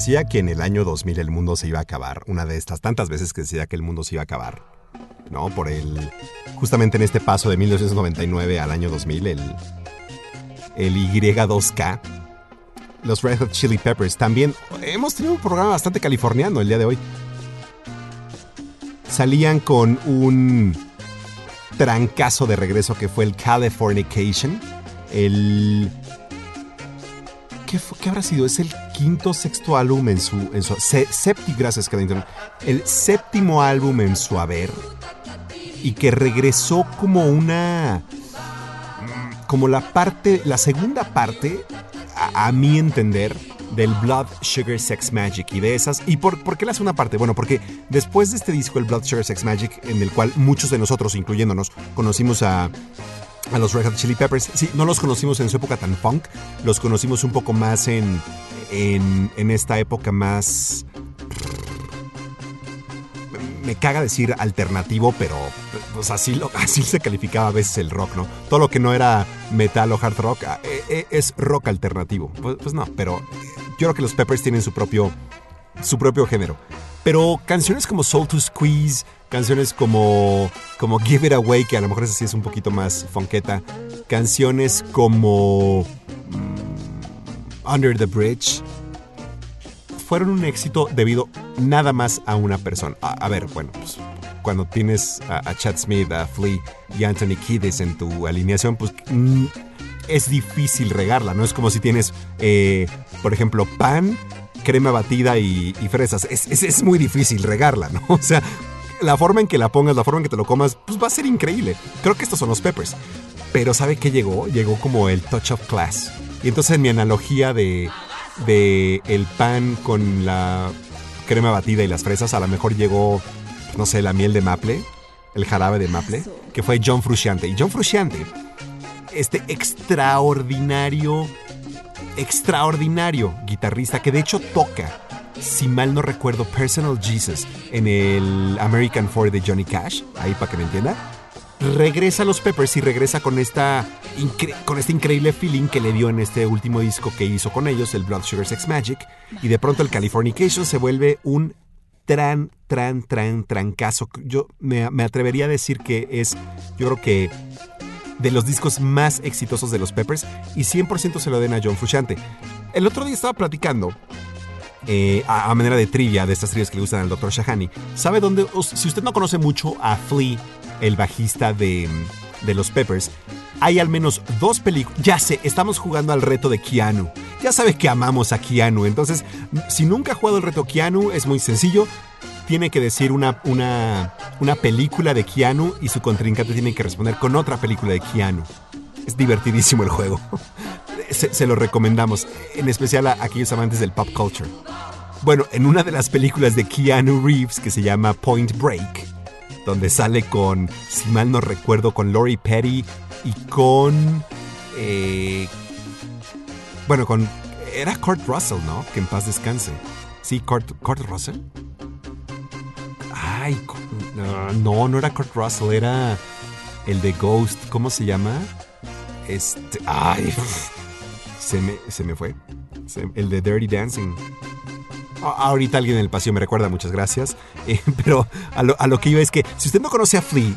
decía que en el año 2000 el mundo se iba a acabar, una de estas tantas veces que decía que el mundo se iba a acabar, ¿no? Por el. Justamente en este paso de 1999 al año 2000, el. El Y2K. Los Red Hot Chili Peppers. También hemos tenido un programa bastante californiano el día de hoy. Salían con un trancazo de regreso que fue el Californication. El ¿Qué, fu- qué habrá sido? Es el quinto, sexto álbum en su... En su gracias. El séptimo álbum en su haber. Y que regresó como una... Como la parte... La segunda parte, a, a mi entender, del Blood Sugar Sex Magic y de esas. ¿Y por, por qué la segunda parte? Bueno, porque después de este disco, el Blood Sugar Sex Magic, en el cual muchos de nosotros, incluyéndonos, conocimos a, a los Red Hot Chili Peppers. Sí, no los conocimos en su época tan funk, los conocimos un poco más en, en, en esta época más... Me caga decir alternativo, pero pues así, lo, así se calificaba a veces el rock, ¿no? Todo lo que no era metal o hard rock ah, eh, eh, es rock alternativo. Pues, pues no, pero yo creo que los Peppers tienen su propio, su propio género. Pero canciones como Soul to Squeeze, canciones como, como Give It Away, que a lo mejor esa sí es un poquito más fonqueta, canciones como mm, Under the Bridge, fueron un éxito debido nada más a una persona. A, ver, bueno, pues cuando tienes a, Chad Smith, a Flea y Anthony Kiedis en tu alineación, pues mm, es difícil regarla, ¿no? Es como si tienes, eh, por ejemplo, pan, crema batida y, y fresas. Es, es- es muy difícil regarla, ¿no? O sea, la forma en que la pongas, la forma en que te lo comas, pues va a ser increíble. Creo que estos son los peppers. Pero ¿sabe qué llegó? Llegó como el touch of class. Y entonces en mi analogía de, de el pan con la crema batida y las fresas, a lo mejor llegó, no sé, la miel de maple, el jarabe de maple, que fue John Frusciante. Y John Frusciante, este extraordinario, extraordinario guitarrista que de hecho toca, si mal no recuerdo, Personal Jesus en el American Four de Johnny Cash, ahí para que me entienda. regresa a los Peppers y regresa con esta con este increíble feeling que le dio en este último disco que hizo con ellos, el Blood Sugar Sex Magic, y de pronto el Californication se vuelve un tran, tran, tran, trancazo. Yo me, me atrevería a decir que es, yo creo que de los discos más exitosos de los Peppers y 100% se lo den a John Frusciante. El otro día estaba platicando eh, a, manera de trivia, de estas trivias que le gustan al Dr. Shahani. ¿Sabe dónde? si usted no conoce mucho a Flea, el bajista de, de los Peppers, hay al menos dos películas. Ya sé, estamos jugando al reto de Keanu. Ya sabe que amamos a Keanu. Entonces, si nunca ha jugado el reto Keanu, es muy sencillo. Tiene que decir una, una, una película de Keanu y su contrincante tiene que responder con otra película de Keanu. Es divertidísimo el juego. Se, lo recomendamos, en especial a aquellos amantes del pop culture. Bueno, en una de las películas de Keanu Reeves que se llama Point Break, donde sale con, si mal no recuerdo, con Lori Petty y con... eh, bueno, con... Era Kurt Russell, ¿no? Que en paz descanse. Sí, Kurt, Kurt Russell. Ay, no, no era Kurt Russell, era el de Ghost. ¿Cómo se llama? Este... Ay, se me, se me fue. El de Dirty Dancing. Ahorita alguien en el pasillo me recuerda, muchas gracias. Eh, pero a lo, a lo que iba es que si usted no conoce a Flea,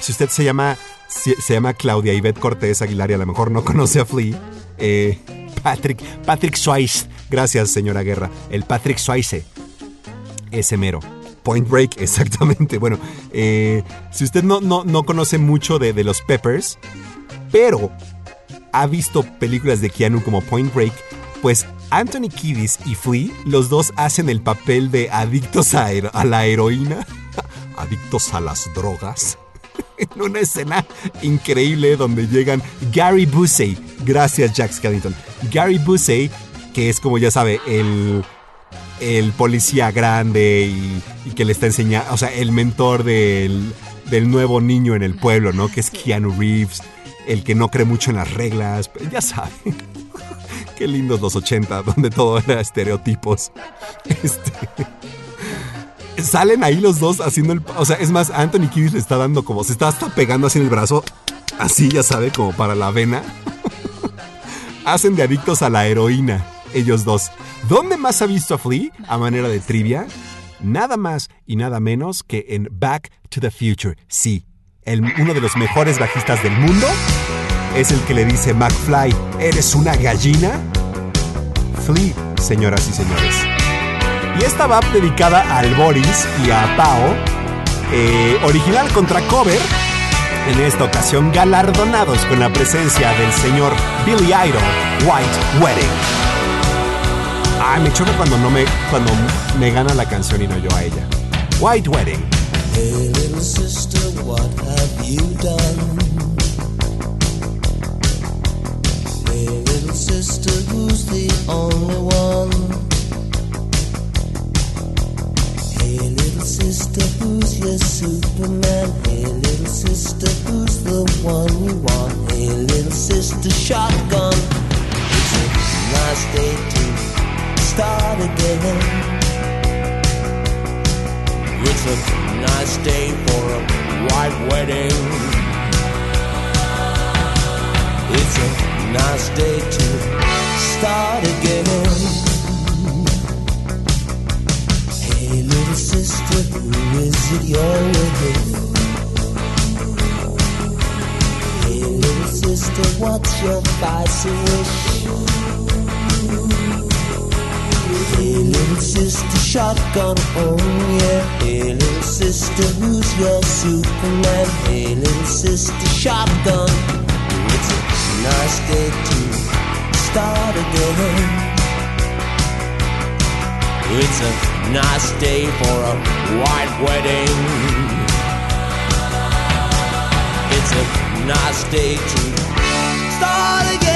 si usted se llama, se llama Claudia Ivette Cortés Aguilar y a lo mejor no conoce a Flea, eh, Patrick, Patrick Swayze, gracias señora Guerra, el Patrick Swayze, ese mero. Point Break, exactamente. Bueno, eh, si usted no, no, no conoce mucho de, de los Peppers, pero ha visto películas de Keanu como Point Break, pues Anthony Kiddis y Flea, los dos hacen el papel de adictos a, a la heroína, adictos a las drogas. En una escena increíble donde llegan Gary Busey, gracias Jack Skellington, Gary Busey, que es como ya sabe, el, el policía grande y, y que le está enseñando, o sea, el mentor del, del nuevo niño en el pueblo, ¿no? Que es Keanu Reeves, el que no cree mucho en las reglas, ya sabe. Qué lindos los 80, donde todo era estereotipos. Este, salen ahí los dos haciendo el... O sea, es más, Anthony Kiddis le está dando como... Se está hasta pegando así en el brazo. Así, ya sabe, como para la vena. Hacen de adictos a la heroína, ellos dos. ¿Dónde más ha visto a Flea? A manera de trivia. Nada más y nada menos que en Back to the Future. Sí, el- uno de los mejores bajistas del mundo es el que le dice McFly, ¿eres una gallina? Flea, señoras y señores. Y esta va dedicada al Boris y a Pao, eh, original contra cover, en esta ocasión galardonados con la presencia del señor Billy Idol, White Wedding. Ay, me choca cuando no me, cuando me gana la canción y no yo a ella. White Wedding. Hey, little sister, what have you done? Hey, little sister, who's the only one? Hey, little sister, who's your Superman? Hey, little sister, who's the one you want? Hey, little sister, shotgun. It's a nice day to start again. It's a nice day for a white wedding. It's a nice day to start again. Hey, little sister, who is it you're with? Hey, little sister, what's your vice wish? Hey, little sister, shotgun, oh yeah. Hey, little sister, who's your Superman? Hey, little sister, shotgun. It's a nice day to start again. It's a nice day for a white wedding. It's a nice day to start again.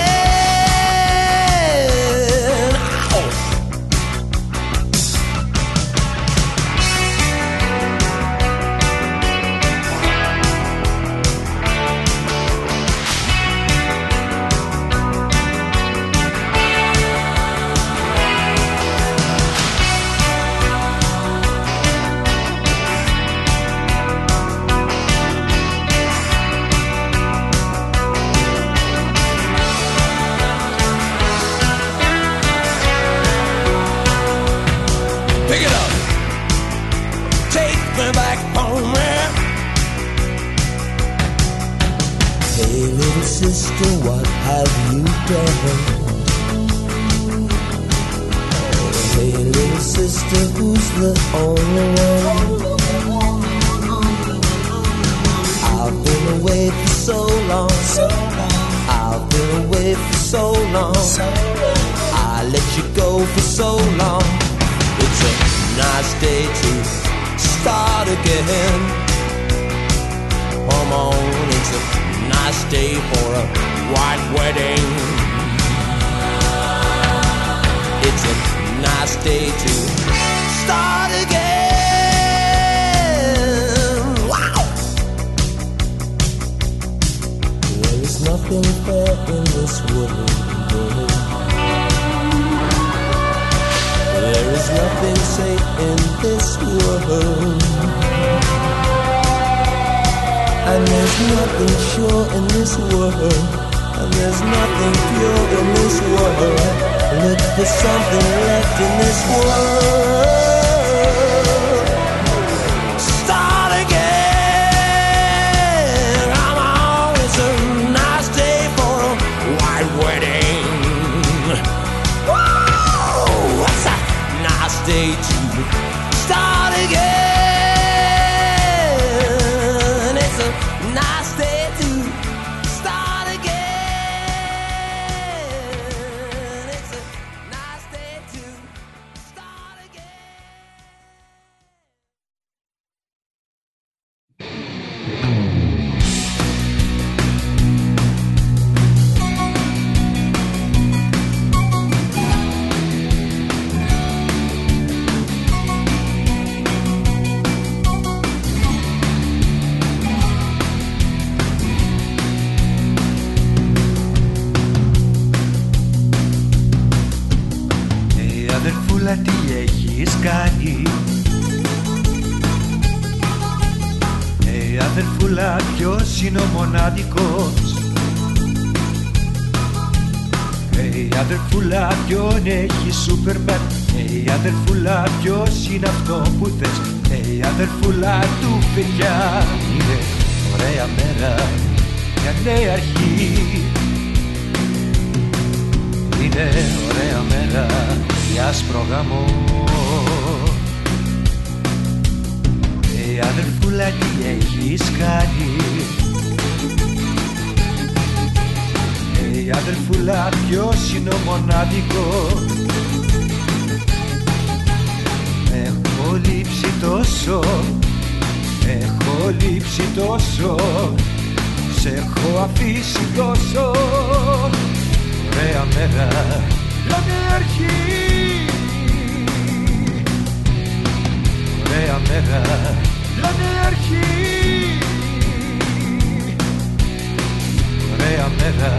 sera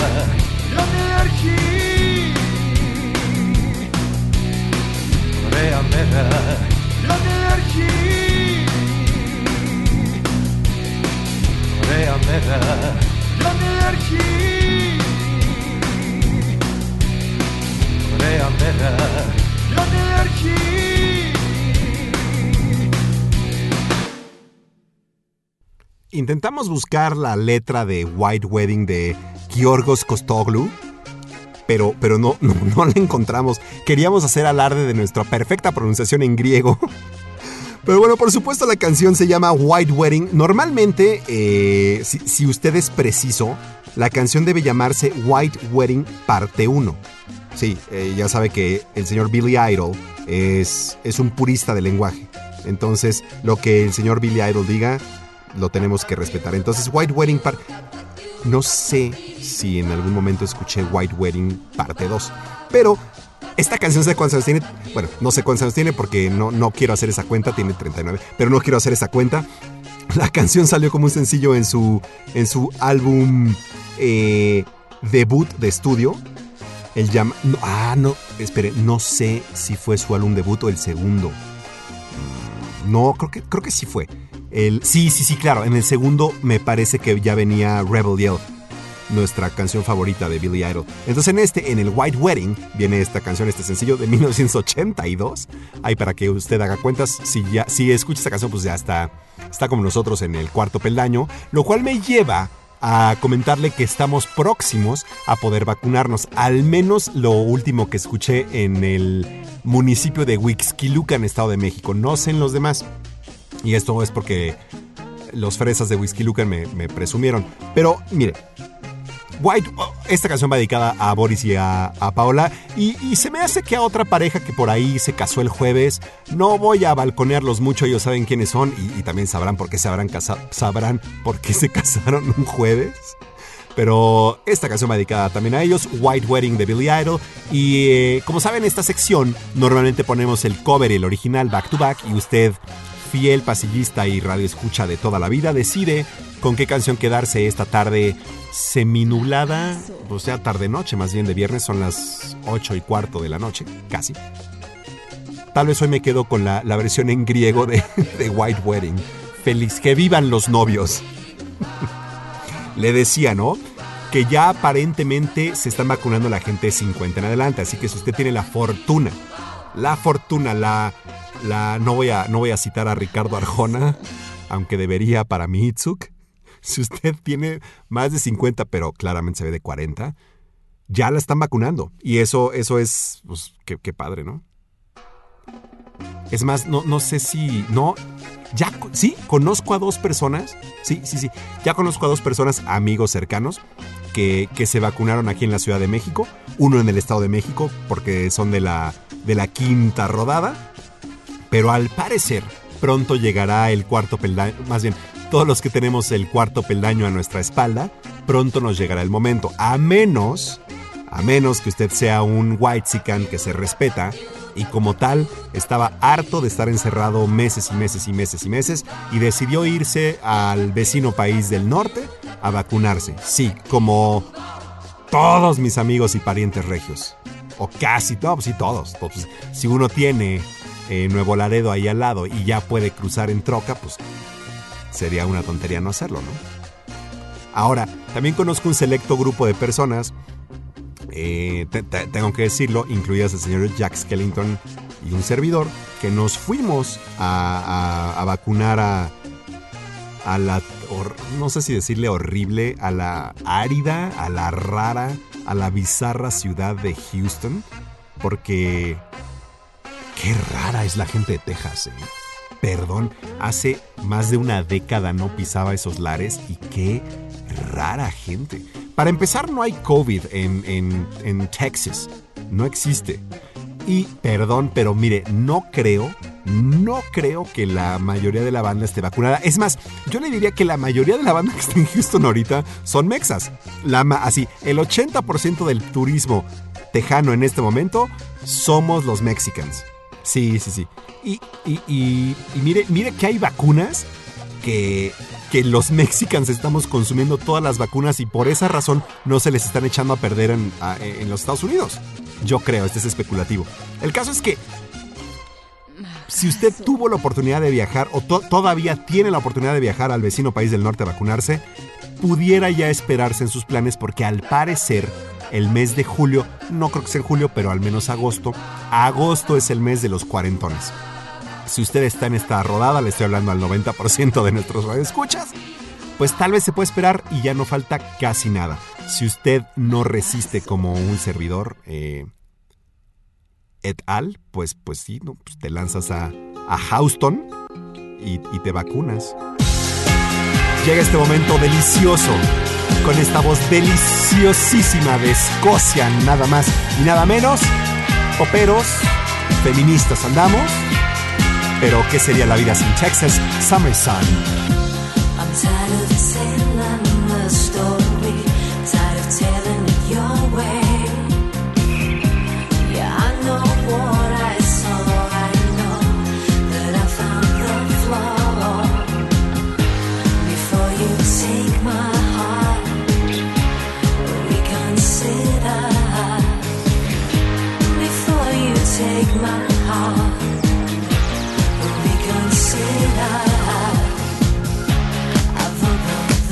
la mia chi reamerà la mia chi reamerà la mia chi reamerà la mia Intentamos buscar la letra de White Wedding de Giorgos Kostoglu, pero, pero no, no, no la encontramos. Queríamos hacer alarde de nuestra perfecta pronunciación en griego. Pero bueno, por supuesto la canción se llama White Wedding. Normalmente, eh, si, si usted es preciso, la canción debe llamarse White Wedding Parte 1. Sí, eh, ya sabe que el señor Billy Idol es, es un purista del lenguaje. Entonces, lo que el señor Billy Idol diga, lo tenemos que respetar. Entonces, White Wedding Part... No sé si en algún momento escuché White Wedding Parte 2, pero esta canción sé cuántos años tiene. Bueno, no sé cuántos años tiene porque no, no quiero hacer esa cuenta, tiene 39, pero no quiero hacer esa cuenta. La canción salió como un sencillo en su, en su álbum eh, debut de estudio. El llama. ah, no, espere, no sé si fue su álbum debut o el segundo. Mm, No, creo que, creo que sí fue. El, sí, sí, sí, claro. En el segundo me parece que ya venía Rebel Yell. nuestra canción favorita de Billy Idol. Entonces en este, en el White Wedding, viene esta canción, este sencillo de 1982. Ahí para que usted haga cuentas, si ya, si escucha esta canción, pues ya está, está como nosotros en el cuarto peldaño, lo cual me lleva a comentarle que estamos próximos a poder vacunarnos. Al menos lo último que escuché en el municipio de Huixquilucan, Estado de México. No sé en los demás. Y esto es porque los fresas de Huixquilucan me, me presumieron. Pero mire, White, oh, esta canción va dedicada a Boris y a, a Paola. Y, se me hace que a otra pareja que por ahí se casó el jueves. No voy a balconearlos mucho, ellos saben quiénes son y, también sabrán por qué se habrán casa- sabrán por qué se casaron un jueves. Pero esta canción va dedicada también a ellos, White Wedding de Billy Idol. Y eh, como saben, en esta sección normalmente ponemos el cover y el original back to back. Y usted, fiel pasillista y radio escucha de toda la vida, decide con qué canción quedarse esta tarde seminublada, o sea, tarde-noche más bien de viernes, son las 8 y cuarto de la noche, casi. Tal vez hoy me quedo con la, la versión en griego de, de White Wedding. Feliz, que vivan los novios. Le decía, ¿no? Que ya aparentemente se están vacunando la gente de 50 en adelante. Así que si usted tiene la fortuna, la fortuna, la. La no, voy a, no voy a citar a Ricardo Arjona, aunque debería para mi Itzuk. Si usted tiene más de 50, pero claramente se ve de 40, ya la están vacunando. Y eso, eso es. Pues, qué, qué padre, ¿no? Es más, no, no sé si. No. Ya, sí, conozco a dos personas. Sí, sí, sí. Ya conozco a dos personas, amigos cercanos, que, que se vacunaron aquí en la Ciudad de México. Uno en el Estado de México, porque son de la, de la quinta rodada. Pero al parecer, pronto llegará el cuarto peldaño. Más bien, todos los que tenemos el cuarto peldaño a nuestra espalda, pronto nos llegará el momento. A menos, a menos que usted sea un white que se respeta y como tal estaba harto de estar encerrado meses y meses y meses y meses y decidió irse al vecino país del norte a vacunarse. Sí, como todos mis amigos y parientes regios. O casi todos, sí, todos. Si uno tiene eh, Nuevo Laredo ahí al lado y ya puede cruzar en troca, pues sería una tontería no hacerlo, ¿no? Ahora, también conozco un selecto grupo de personas, eh, te- te- tengo que decirlo, incluidas el señor Jack Skellington y un servidor, que nos fuimos a, vacunar a, a la, no sé si decirle horrible, a la árida, a la rara, a la bizarra ciudad de Houston, porque qué rara es la gente de Texas, ¿eh? Perdón, hace más de una década no pisaba esos lares y qué rara gente. Para empezar, no hay COVID en, en- en Texas. No existe. Y perdón, pero mire, no creo, no creo que la mayoría de la banda esté vacunada. Es más, yo le diría que la mayoría de la banda que está en Houston ahorita son mexas. La, así, el 80% del turismo tejano en este momento somos los mexicans. Sí, sí, sí. Y, y- y- y mire, mire que hay vacunas que, que los mexicans estamos consumiendo todas las vacunas y por esa razón no se les están echando a perder en, a- en los Estados Unidos. Yo creo, este es especulativo. El caso es que si usted tuvo la oportunidad de viajar o to- todavía tiene la oportunidad de viajar al vecino país del norte a vacunarse, pudiera ya esperarse en sus planes porque al parecer el mes de julio, no creo que sea julio, pero al menos agosto, agosto es el mes de los cuarentones. Si usted está en esta rodada, le estoy hablando al 90% de nuestros radioescuchas, pues tal vez se puede esperar y ya no falta casi nada. Si usted no resiste como un servidor eh, et al, pues, pues sí. Pues te lanzas a, a Houston y te vacunas. Llega este momento delicioso con esta voz deliciosísima de Escocia, nada más y nada menos. Poperos, feministas andamos, pero ¿qué sería la vida sin Texas Summer Sun?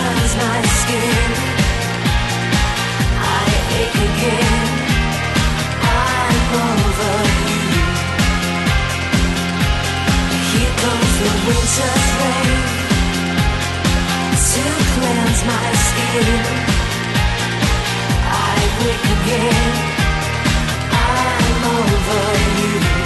burns my skin. I ache again. I'm over you. Here comes the winter's rain to cleanse my skin. I wake again. I'm over you.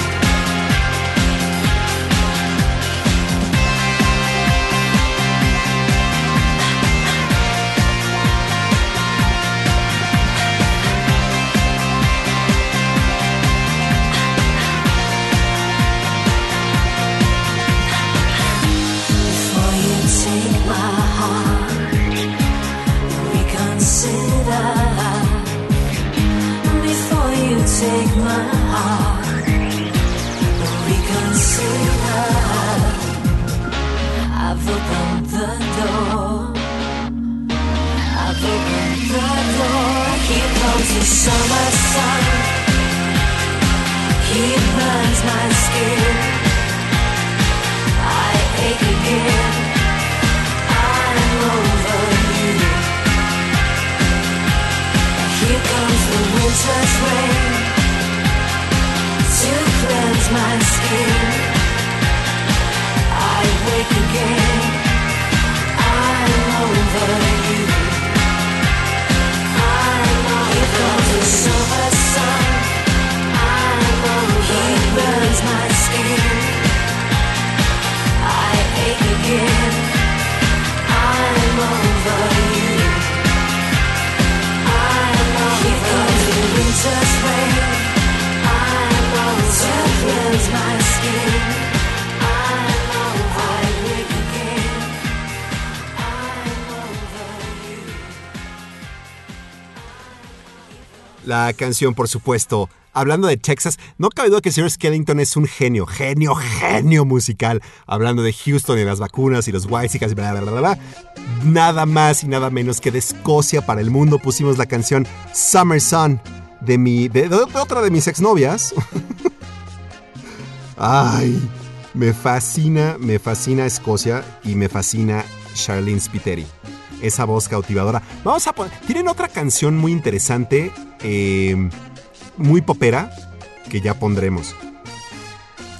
Canción, por supuesto. Hablando de Texas, no cabe duda que el señor Skellington es un genio, genio, genio musical. Hablando de Houston y las vacunas y los Whites y bla, bla, bla, bla. Nada más y nada menos que de Escocia para el mundo pusimos la canción Summer Sun de mi. de, de otra de mis exnovias. Ay, me fascina, me fascina Escocia y me fascina Charlene Spiteri. Esa voz cautivadora. Vamos a poner. Tienen otra canción muy interesante, eh, muy popera, que ya pondremos.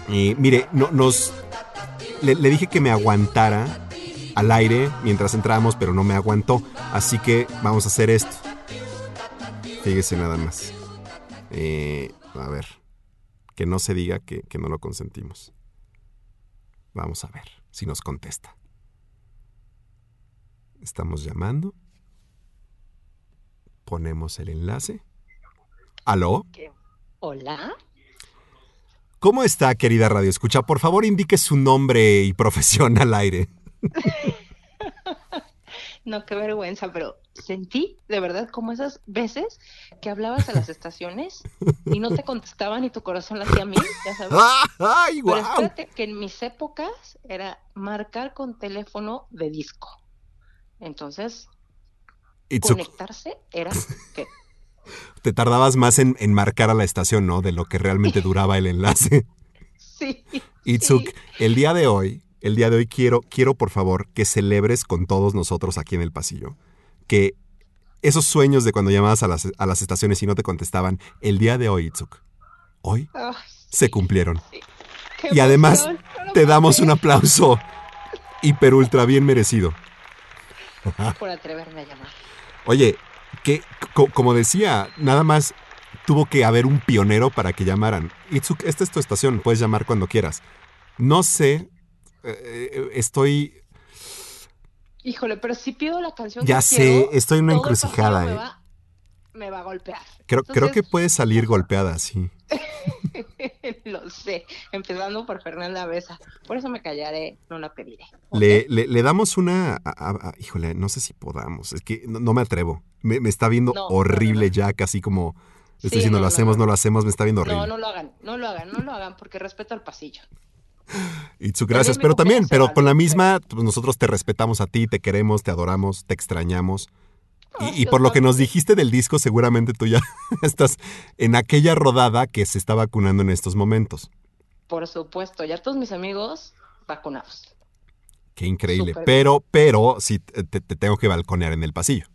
Mire, no, nos. Le, le dije que me aguantara al aire mientras entrábamos, pero no me aguantó. Así que vamos a hacer esto. Fíjese nada más. Eh, a ver. Que no se diga que, que no lo consentimos. Vamos a ver si nos contesta. Estamos llamando. Ponemos el enlace. ¿Aló? Hola. ¿Cómo está, querida Radio Escucha? Por favor, indique su nombre y profesión al aire. No, qué vergüenza, pero sentí de verdad como esas veces que hablabas a las estaciones y no te contestaban y tu corazón hacía a mí, ya sabes. ¡Ay, Pero guau! espérate, que en mis épocas era marcar con teléfono de disco. Entonces, conectarse era que te tardabas más en, en marcar a la estación, ¿no? De lo que realmente duraba el enlace. sí. Itzuk, sí. el día de hoy, el día de hoy quiero, quiero por favor que celebres con todos nosotros aquí en el pasillo que esos sueños de cuando llamabas a las, a las estaciones y no te contestaban, el día de hoy, Itzuk, hoy se cumplieron. qué Y además no te damos un aplauso hiper ultra bien merecido. por atreverme a llamar. Oye, que, co- como decía, nada más tuvo que haber un pionero para que llamaran. Esta es tu estación, puedes llamar cuando quieras. No sé, eh, eh, estoy, Híjole, pero si pido la canción ya que sé, quiero, estoy en una encrucijada. Me eh. va, me va a golpear. Creo, creo que Entonces, puede salir golpeada, sí. Lo sé, empezando por Fernanda Besa. Por eso me callaré, no la pediré. Le, le- le damos una... a- a- a- híjole, no sé si podamos, es que no, no me atrevo. Me, me está viendo No, horrible no, ya, casi como... Estoy diciendo, no, lo hacemos, no. lo hacemos, me está viendo horrible. No, no lo hagan, no lo hagan, no lo hagan, porque respeto al pasillo. Itzu, También gracias, pero también, pero con la misma, pues nosotros te respetamos a ti, te queremos, te adoramos, te extrañamos. Y, Ay, y por lo que nos dijiste del disco, seguramente tú ya estás en aquella rodada que se está vacunando en estos momentos. Por supuesto, ya todos mis amigos vacunados. Qué increíble. Bien. Pero, pero, sí, te, te tengo que balconear en el pasillo.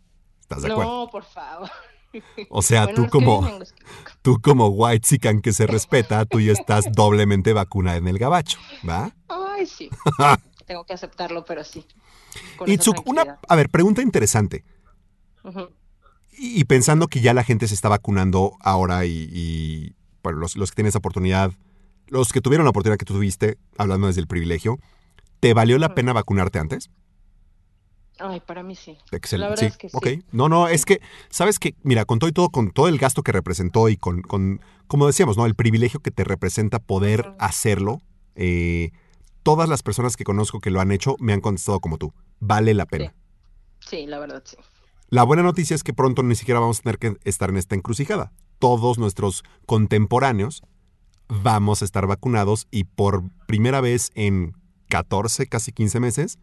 ¿Estás de acuerdo? No, por favor. O sea, Bueno, tú como, los tú como white chican que se respeta, tú ya estás doblemente vacunada en el gabacho, ¿va? Ay, sí. Tengo que aceptarlo, pero sí. Esa una, a ver, pregunta interesante. Y, y pensando que ya la gente se está vacunando ahora y, y, bueno, los, los que tienen esa oportunidad, los que tuvieron la oportunidad que tú tuviste, hablando desde el privilegio, ¿te valió la pena vacunarte antes? Ay, para mí sí. Excelente. La verdad sí, es que sí. ok. No, no, es que, ¿sabes que Mira, con todo y todo, con todo el gasto que representó y con, con como decíamos, ¿no? El privilegio que te representa poder hacerlo, eh, todas las personas que conozco que lo han hecho me han contestado como tú. Vale la pena. Sí, la verdad sí. La buena noticia es que pronto ni siquiera vamos a tener que estar en esta encrucijada. Todos nuestros contemporáneos vamos a estar vacunados y por primera vez en 14, casi 15 meses,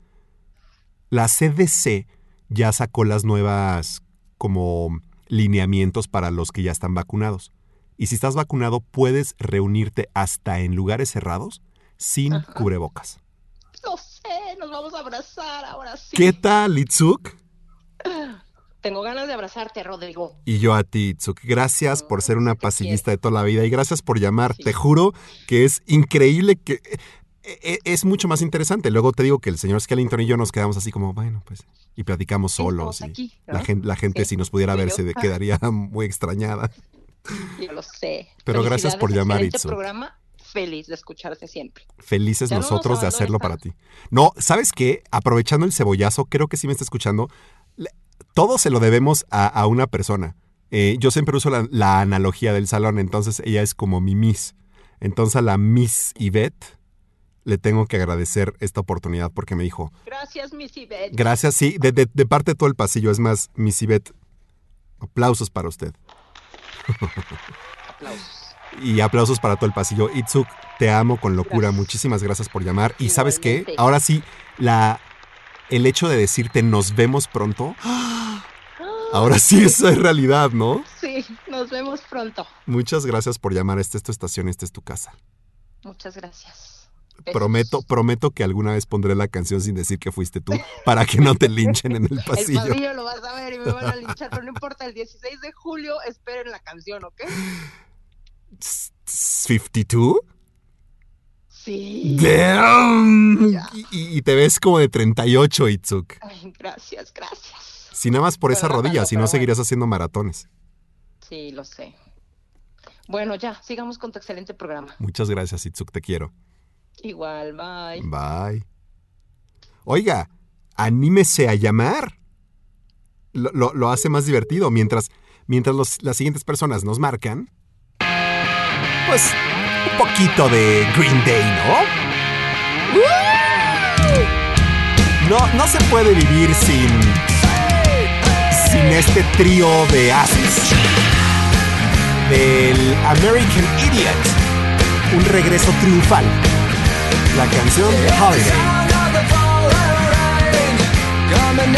la CDC ya sacó las nuevas como lineamientos para los que ya están vacunados. Y si estás vacunado, puedes reunirte hasta en lugares cerrados sin Ajá. cubrebocas. Lo sé, nos vamos a abrazar ahora sí. ¿Qué tal, Itzuk? Tengo ganas de abrazarte, Rodrigo. Y yo a ti, Itzuk. Gracias por ser una pasillista de toda la vida y gracias por llamar. Sí. Te juro que es increíble que... e- e- Es mucho más interesante. Luego te digo que el señor Skellington y yo nos quedamos así como, bueno, pues, y platicamos solos. la gente, la gente Sí, si nos pudiera ver, se quedaría muy extrañada. Yo lo sé. Pero gracias por llamar, Itzu. programa. Feliz de escucharte siempre. Felices Ya nosotros de hacerlo para ti. No, ¿sabes qué? Aprovechando el cebollazo, creo que sí me está escuchando. Todo se lo debemos a, a una persona. Eh, yo siempre uso la, la analogía del salón, entonces ella es como mi Miss. Entonces a la Miss Yvette le tengo que agradecer esta oportunidad porque me dijo, Gracias, Miss Ivette. gracias, sí, de, de- de parte de todo el pasillo. Es más, Miss Yvette, aplausos para usted. Aplausos. Y aplausos para todo el pasillo. Itzuk, te amo con locura. Gracias. Muchísimas gracias por llamar. Y sabes qué? Ahora sí, la, el hecho de decirte nos vemos pronto, ahora sí eso es realidad, ¿no? Sí, nos vemos pronto. Muchas gracias por llamar. Esta es tu estación, esta es tu casa. Muchas gracias. Besos. Prometo, prometo que alguna vez pondré la canción sin decir que fuiste tú para que no te linchen en el El pasillo. pasillo lo vas a ver y me van a linchar, pero no importa, el 16 de julio esperen la canción, ¿ok? 52? Sí. Damn. Y, te ves como de 38, Itzuk. Ay, gracias, gracias. Si nada más por Bueno, esa rodilla, si no pero seguirías haciendo maratones. Sí, lo sé. Bueno, ya, sigamos con tu excelente programa. Muchas gracias, Itzuk, te quiero. Igual, bye. Bye. Oiga, anímese a llamar. Lo, lo- lo hace más divertido. Mientras, mientras los- las siguientes personas nos marcan, pues un poquito de Green Day, ¿no? No, no se puede vivir sin, sin este trío de ases. Del American Idiot. Un regreso triunfal. La canción de Holiday. Coming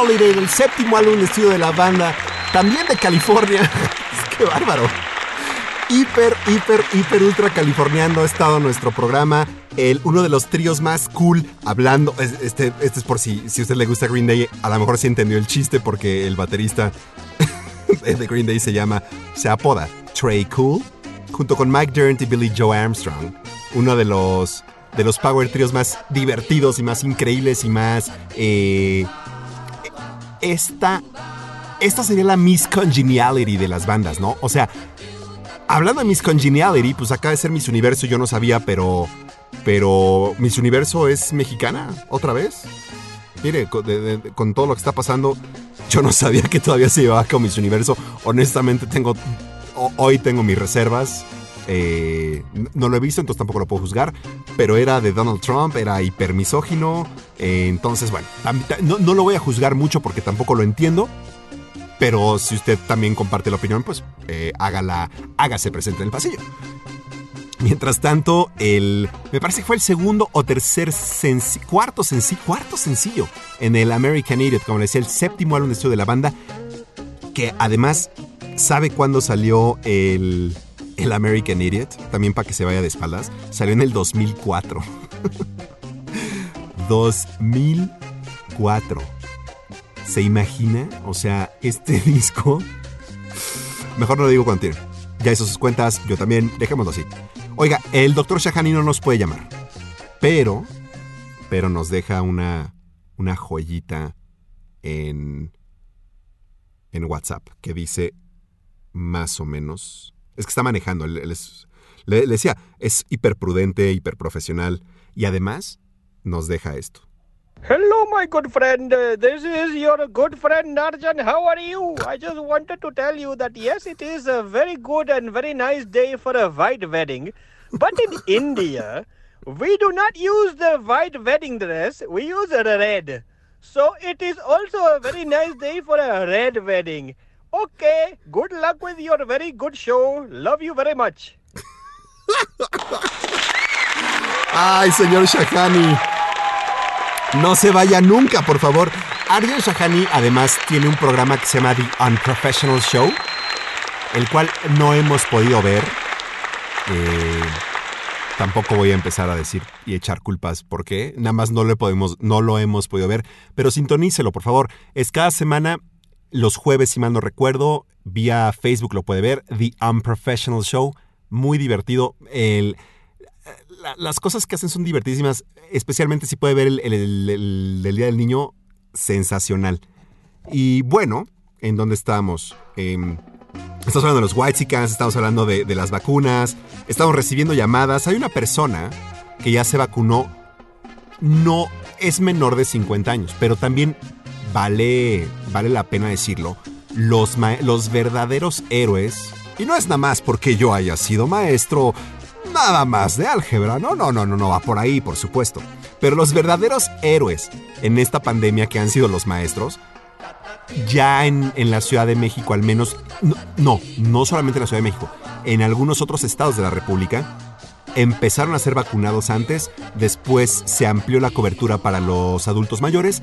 Holiday, el séptimo álbum de estudio de la banda, también de California. Qué bárbaro. Hiper, hiper, hiper, ultra californiano ha estado nuestro programa. El, uno de los tríos más cool hablando. es- Este, este es por si, si a usted le gusta Green Day. A lo mejor sí entendió el chiste porque el baterista de Green Day se llama, se apoda Trey Cool, junto con Mike Dirnt y Billy Joe Armstrong. Uno de los, de los power tríos más divertidos y más increíbles y más. eh, esta, esta sería la Miss Congeniality de las bandas, ¿no? O sea, hablando de Miss Congeniality, pues acaba de ser Miss Universo, yo no sabía, pero. Pero. Miss Universo es mexicana, otra vez. Mire, con, todo lo que está pasando, yo no sabía que todavía se llevaba con Miss Universo. Honestamente, tengo. ho- hoy tengo mis reservas. Eh, no lo he visto, entonces tampoco lo puedo juzgar. Pero era de Donald Trump, era hipermisógino. eh, entonces, bueno, no, no lo voy a juzgar mucho porque tampoco lo entiendo. Pero si usted también comparte la opinión, pues eh, hágala, hágase presente en el pasillo. Mientras tanto, el. Me parece que fue el segundo o tercer. Cuarto sencillo. Cuarto sencillo. En el American Idiot, como le decía, el séptimo álbum de estudio de la banda. Que además, ¿sabe cuándo salió el. El American Idiot? También para que se vaya de espaldas. Salió en el 2004. 2004. ¿Se imagina? O sea, este disco. Mejor no le digo cuánto tiene. Ya hizo sus cuentas, yo también, dejémoslo así. Oiga, el doctor Shahani no nos puede llamar. Pero, pero nos deja una, una joyita en, en WhatsApp que dice más o menos. Es que está manejando. él- él es- le, le decía, es hiperprudente, hiperprofesional. Y además nos deja esto. Hello, my good friend. This is your good friend Arjan. How are you? I just wanted to tell you that yes, it is a very good and very nice day for a white wedding. But in India, we do not use the white wedding dress, we use a red. So it is also a very nice day for a red wedding. Okay, good luck with your very good show. Love you very much. Ay, señor Shahani. No se vaya nunca, por favor. Aryan Shahani además tiene un programa que se llama The Unprofessional Show, el cual no hemos podido ver. Eh, tampoco voy a empezar a decir y echar culpas porque nada más no lo podemos, no lo hemos podido ver. Pero sintonícelo, por favor. Es cada semana, los jueves, si mal no recuerdo, vía Facebook lo puede ver. The Unprofessional Show, muy divertido. El, la- las cosas que hacen son divertidísimas, especialmente si puede ver el, el- Día del Niño, sensacional. Y bueno, ¿en dónde estamos? Em, estamos hablando de los Whitesicans, estamos hablando de las vacunas, estamos recibiendo llamadas. Hay una persona que ya se vacunó, no es menor de 50 años, pero también vale, vale la pena decirlo, los, los verdaderos héroes, y no es nada más porque yo haya sido maestro, nada más de álgebra, no, no, no, no, no va por ahí, por supuesto. Pero los verdaderos héroes en esta pandemia que han sido los maestros, ya en, en la Ciudad de México al menos, no, no, no solamente en la Ciudad de México, en algunos otros estados de la República, empezaron a ser vacunados antes, después se amplió la cobertura para los adultos mayores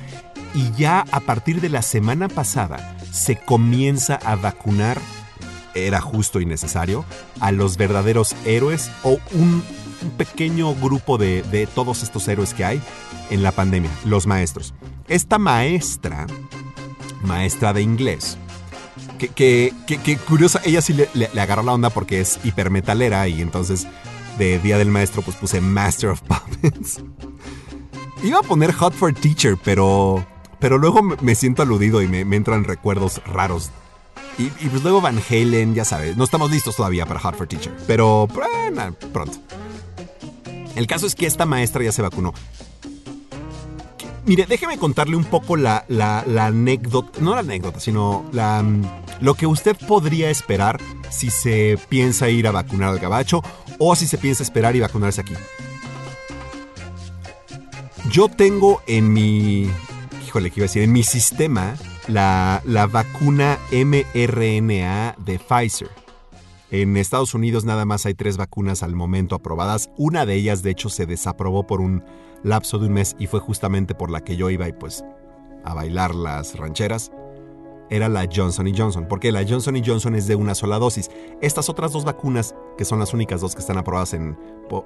y ya a partir de la semana pasada se comienza a vacunar, era justo y necesario, a los verdaderos héroes o un, pequeño grupo de, de todos estos héroes que hay en la pandemia, los maestros. Esta maestra, maestra de inglés, que, que, que- curiosa, ella sí le, le- le agarró la onda porque es hipermetalera y entonces de Día del Maestro pues puse Master of Puppets. Iba a poner Hot for Teacher, pero, pero luego me, siento aludido y me, entran recuerdos raros. Y, pues luego Van Halen, ya sabes, no estamos listos todavía para Hot for Teacher, pero bueno, pronto. El caso es que esta maestra ya se vacunó. Mire, déjeme contarle un poco la, la- la anécdota, no la anécdota, sino la, mm, lo que usted podría esperar si se piensa ir a vacunar al gabacho o si se piensa esperar y vacunarse aquí. Yo tengo en mi, híjole, ¿qué iba a decir? En mi sistema la, la vacuna mRNA de Pfizer. En Estados Unidos nada más hay tres vacunas al momento aprobadas. Una de ellas, de hecho, se desaprobó por un lapso de un mes y fue justamente por la que yo iba y pues a bailar las rancheras, era la Johnson Johnson, porque la Johnson Johnson es de una sola dosis. Estas otras dos vacunas, que son las únicas dos que están aprobadas en...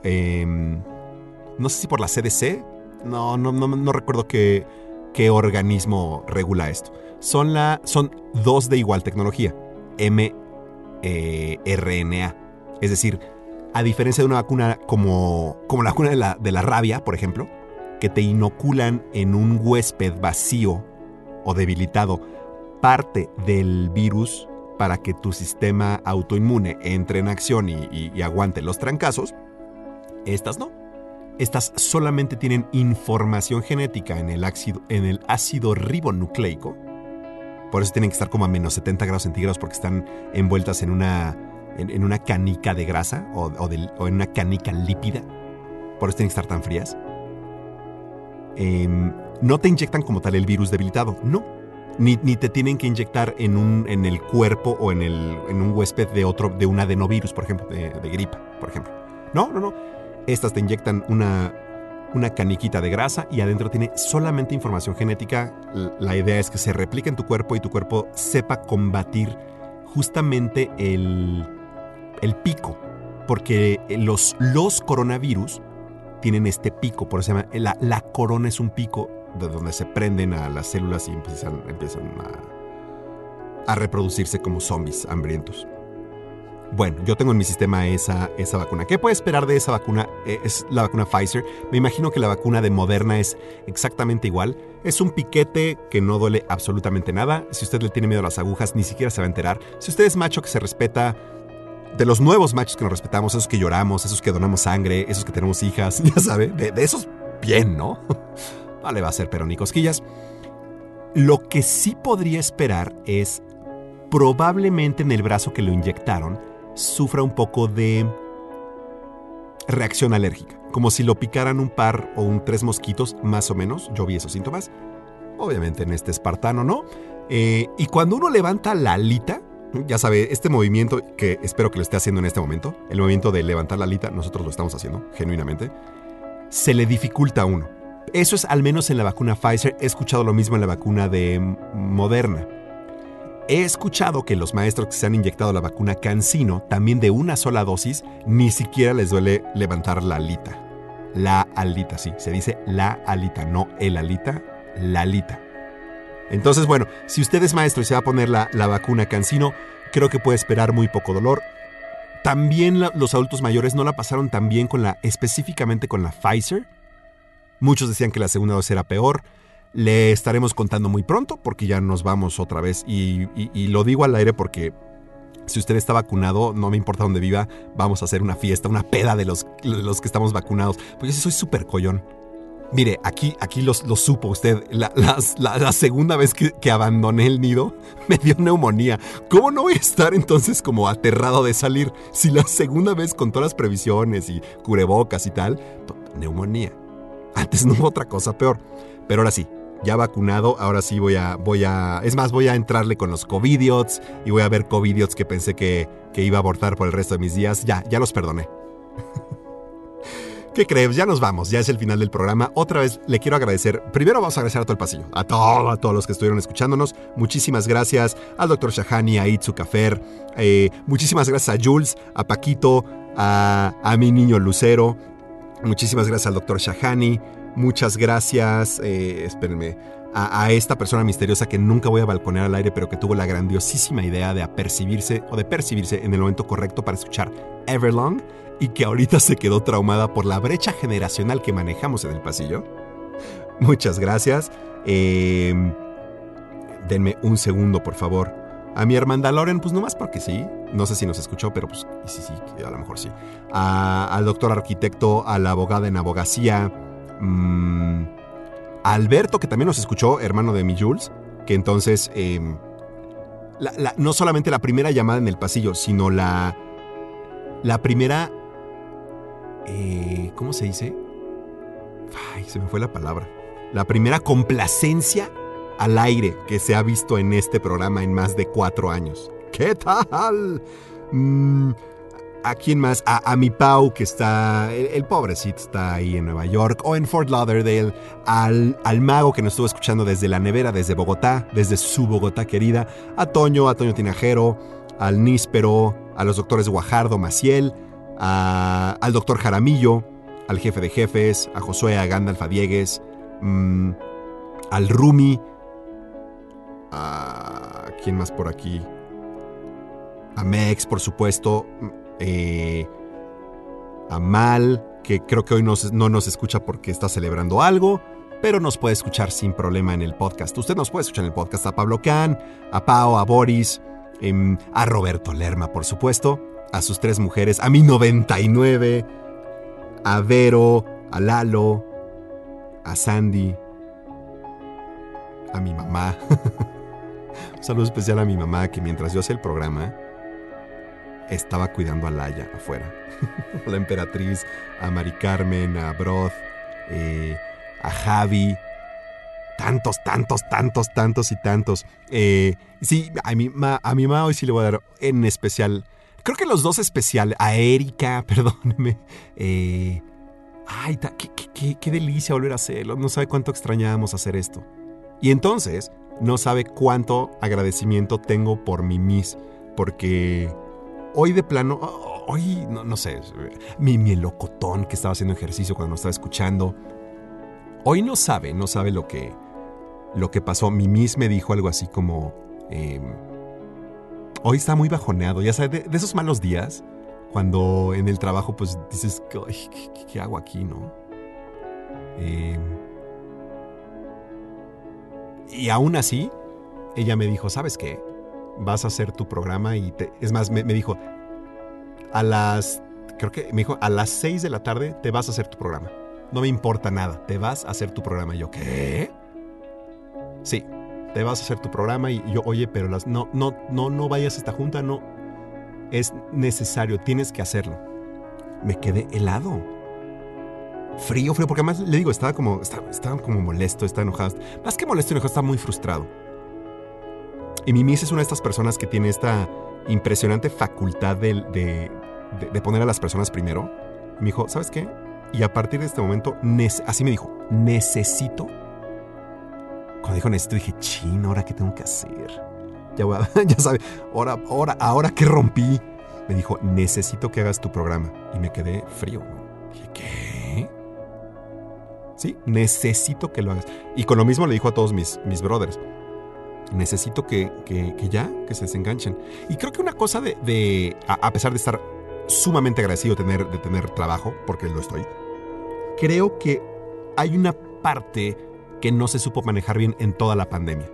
em, no sé si por la CDC, no, no, no, no recuerdo qué, qué organismo regula esto. Son, la, son dos de igual tecnología, mRNA. Es decir, a diferencia de una vacuna como, como la vacuna de la, de la rabia, por ejemplo, que te inoculan en un huésped vacío o debilitado parte del virus para que tu sistema autoinmune entre en acción y, aguante los trancazos, estas no. Estas solamente tienen información genética en el ácido, en el ácido ribonucleico. Por eso tienen que estar como a menos 70 grados centígrados porque están envueltas en una, en, una canica de grasa o en una canica lípida. Por eso tienen que estar tan frías. Em, no te inyectan como tal el virus debilitado, no. Ni, ni te tienen que inyectar en, un, en el cuerpo o en, el, en un huésped de otro, de un adenovirus, por ejemplo, de, gripa, por ejemplo. No, no, no. Estas te inyectan una, una caniquita de grasa y adentro tiene solamente información genética. La idea es que se replique en tu cuerpo y tu cuerpo sepa combatir justamente el, el pico. Porque los, los coronavirus tienen este pico, por eso se llama, la, la corona es un pico de donde se prenden a las células y empiezan, a, reproducirse como zombies hambrientos. Bueno, yo tengo en mi sistema esa, esa vacuna. ¿Qué puede esperar de esa vacuna? Eh, Es la vacuna Pfizer. Me imagino que la vacuna de Moderna es exactamente igual. Es un piquete que no duele absolutamente nada. Si usted le tiene miedo a las agujas, ni siquiera se va a enterar. Si usted es macho que se respeta, de los nuevos machos que nos respetamos, esos que lloramos, esos que donamos sangre, esos que tenemos hijas, ya sabe, de esos bien, ¿no? No le va a hacer pero ni cosquillas. Lo que sí podría esperar es probablemente en el brazo que lo inyectaron sufra un poco de reacción alérgica, como si lo picaran un par o un tres mosquitos, más o menos. Yo vi esos síntomas. Obviamente en este espartano, ¿no? Eh, y cuando uno levanta la alita, ya sabe, este movimiento que espero que lo esté haciendo en este momento, el movimiento de levantar la alita, nosotros lo estamos haciendo, genuinamente, se le dificulta a uno. Eso es al menos en la vacuna Pfizer. He escuchado lo mismo en la vacuna de Moderna. He escuchado que los maestros que se han inyectado la vacuna Cancino, también de una sola dosis, ni siquiera les duele levantar la alita. La alita, sí, se dice la alita, no el alita, la alita. Entonces, bueno, si usted es maestro y se va a poner la, la vacuna Cancino, creo que puede esperar muy poco dolor. También los adultos mayores no la pasaron tan bien con la, específicamente con la Pfizer. Muchos decían que la segunda dosis era peor. Le estaremos contando muy pronto porque ya nos vamos otra vez. Y, lo digo al aire porque si usted está vacunado, no me importa dónde viva, vamos a hacer una fiesta, una peda de los, los que estamos vacunados. Pues yo sí soy súper collón. Mire, aquí, aquí lo, lo supo usted. La, la- segunda vez que, que abandoné el nido me dio neumonía. ¿Cómo no voy a estar entonces como aterrado de salir? Si la segunda vez con todas las previsiones y cubrebocas y tal, neumonía. Antes no otra cosa peor. Pero ahora sí, ya vacunado, ahora sí voy a, voy a, es más, voy a entrarle con los covidiots y voy a ver covidiots que pensé que, que iba a abortar por el resto de mis días. Ya, ya los perdoné. ¿Qué crees? Ya nos vamos, ya es el final del programa. Otra vez le quiero agradecer. Primero vamos a agradecer a todo el pasillo, a, todo, a todos los que estuvieron escuchándonos. Muchísimas gracias al doctor Shahani, a Itzu Cafer. eh, muchísimas gracias a Jules, a Paquito, a, a mi niño Lucero. Muchísimas gracias al doctor Shahani. Muchas gracias, eh, espérenme, a, esta persona misteriosa que nunca voy a balconear al aire, pero que tuvo la grandiosísima idea de apercibirse o de percibirse en el momento correcto para escuchar Everlong y que ahorita se quedó traumada por la brecha generacional que manejamos en el pasillo. Muchas gracias. Eh, denme un segundo, por favor. A mi hermana Loren, pues nomás porque sí. No sé si nos escuchó, pero pues sí, sí, a lo mejor sí. Al doctor arquitecto, a la abogada en abogacía. Mm, a Alberto, que también nos escuchó, hermano de mi Jules. Que entonces, la- no solamente la primera llamada en el pasillo, sino la, la primera... eh, ¿Cómo se dice? Ay, se me fue la palabra. La primera complacencia al aire que se ha visto en este programa en más de cuatro años. ¿Qué tal? Mm, ¿A quién más? A, a mi Pau, que está. El, pobrecito está ahí en Nueva York o en Fort Lauderdale. Al, al mago que nos estuvo escuchando desde la nevera, desde Bogotá, desde su Bogotá querida. A Toño, a Toño Tinajero, al Níspero, a los doctores Guajardo, Maciel, a- al doctor Jaramillo, al jefe de jefes, a Josué, a Gandalf, mm, al Rumi. A. ¿Quién más por aquí? A Mex, por supuesto. Eh, a Mal, que creo que hoy no nos escucha porque está celebrando algo, pero nos puede escuchar sin problema en el podcast. Usted nos puede escuchar en el podcast a Pablo Can, a Pao, a Boris, em, a Roberto Lerma, por supuesto, a sus tres mujeres, a mi 99, a Vero, a Lalo, a Sandy, a mi mamá. Un saludo especial a mi mamá que mientras yo hacía el programa estaba cuidando a Laia afuera. la emperatriz, a Mari Carmen, a Broth, eh, a Javi. Tantos, tantos, tantos, tantos y tantos. Eh, sí, a mi, ma, a mi hoy sí le voy a dar en especial. Creo que los dos especiales. A Erika, perdóneme. Eh, ay, qué, qué- qué- qué delicia volver a hacerlo. No sabe cuánto extrañábamos hacer esto. Y entonces, no sabe cuánto agradecimiento tengo por mi Miss. Porque hoy de plano, hoy, no, no sé, mi mielocotón que estaba haciendo ejercicio cuando nos estaba escuchando. Hoy no sabe, no sabe lo que, lo que pasó. Mi Miss me dijo algo así como, em, hoy está muy bajoneado, ya sabes, de, esos malos días, cuando en el trabajo pues dices, "Ay, ¿qué, qué- qué hago aquí, no? Em, y aún así, ella me dijo, ¿sabes qué? Vas a hacer tu programa y te... Es más, me, dijo, a las... Creo que me dijo, a las 6 de la tarde te vas a hacer tu programa. No me importa nada, te vas a hacer tu programa. Y yo, ¿qué? Sí, te vas a hacer tu programa y yo, oye, pero no, no, no, no vayas a esta junta, no. Es necesario, tienes que hacerlo. Me quedé helado. Frío, frío, porque además le digo, estaba como, estaba, estaba como molesto, estaba enojado. Más que molesto enojado, estaba muy frustrado. Y mi Miss es una de estas personas que tiene esta impresionante facultad de, de, de- de poner a las personas primero. Me dijo, ¿sabes qué? Y a partir de este momento, así me dijo, necesito. Cuando dijo necesito, dije, chin, ¿ahora qué tengo que hacer? Ya, voy a- ya sabe, ahora, ahora, ahora que rompí. Me dijo, necesito que hagas tu programa. Y me quedé frío. Dije, ¿qué? Sí, necesito que lo hagas. Y con lo mismo le dijo a todos mis, mis brothers. Necesito que, que- que ya, que se desenganchen. Y creo que una cosa de, de- a, a pesar de estar sumamente agradecido de tener, de tener trabajo, porque lo estoy, creo que hay una parte que no se supo manejar bien en toda la pandemia.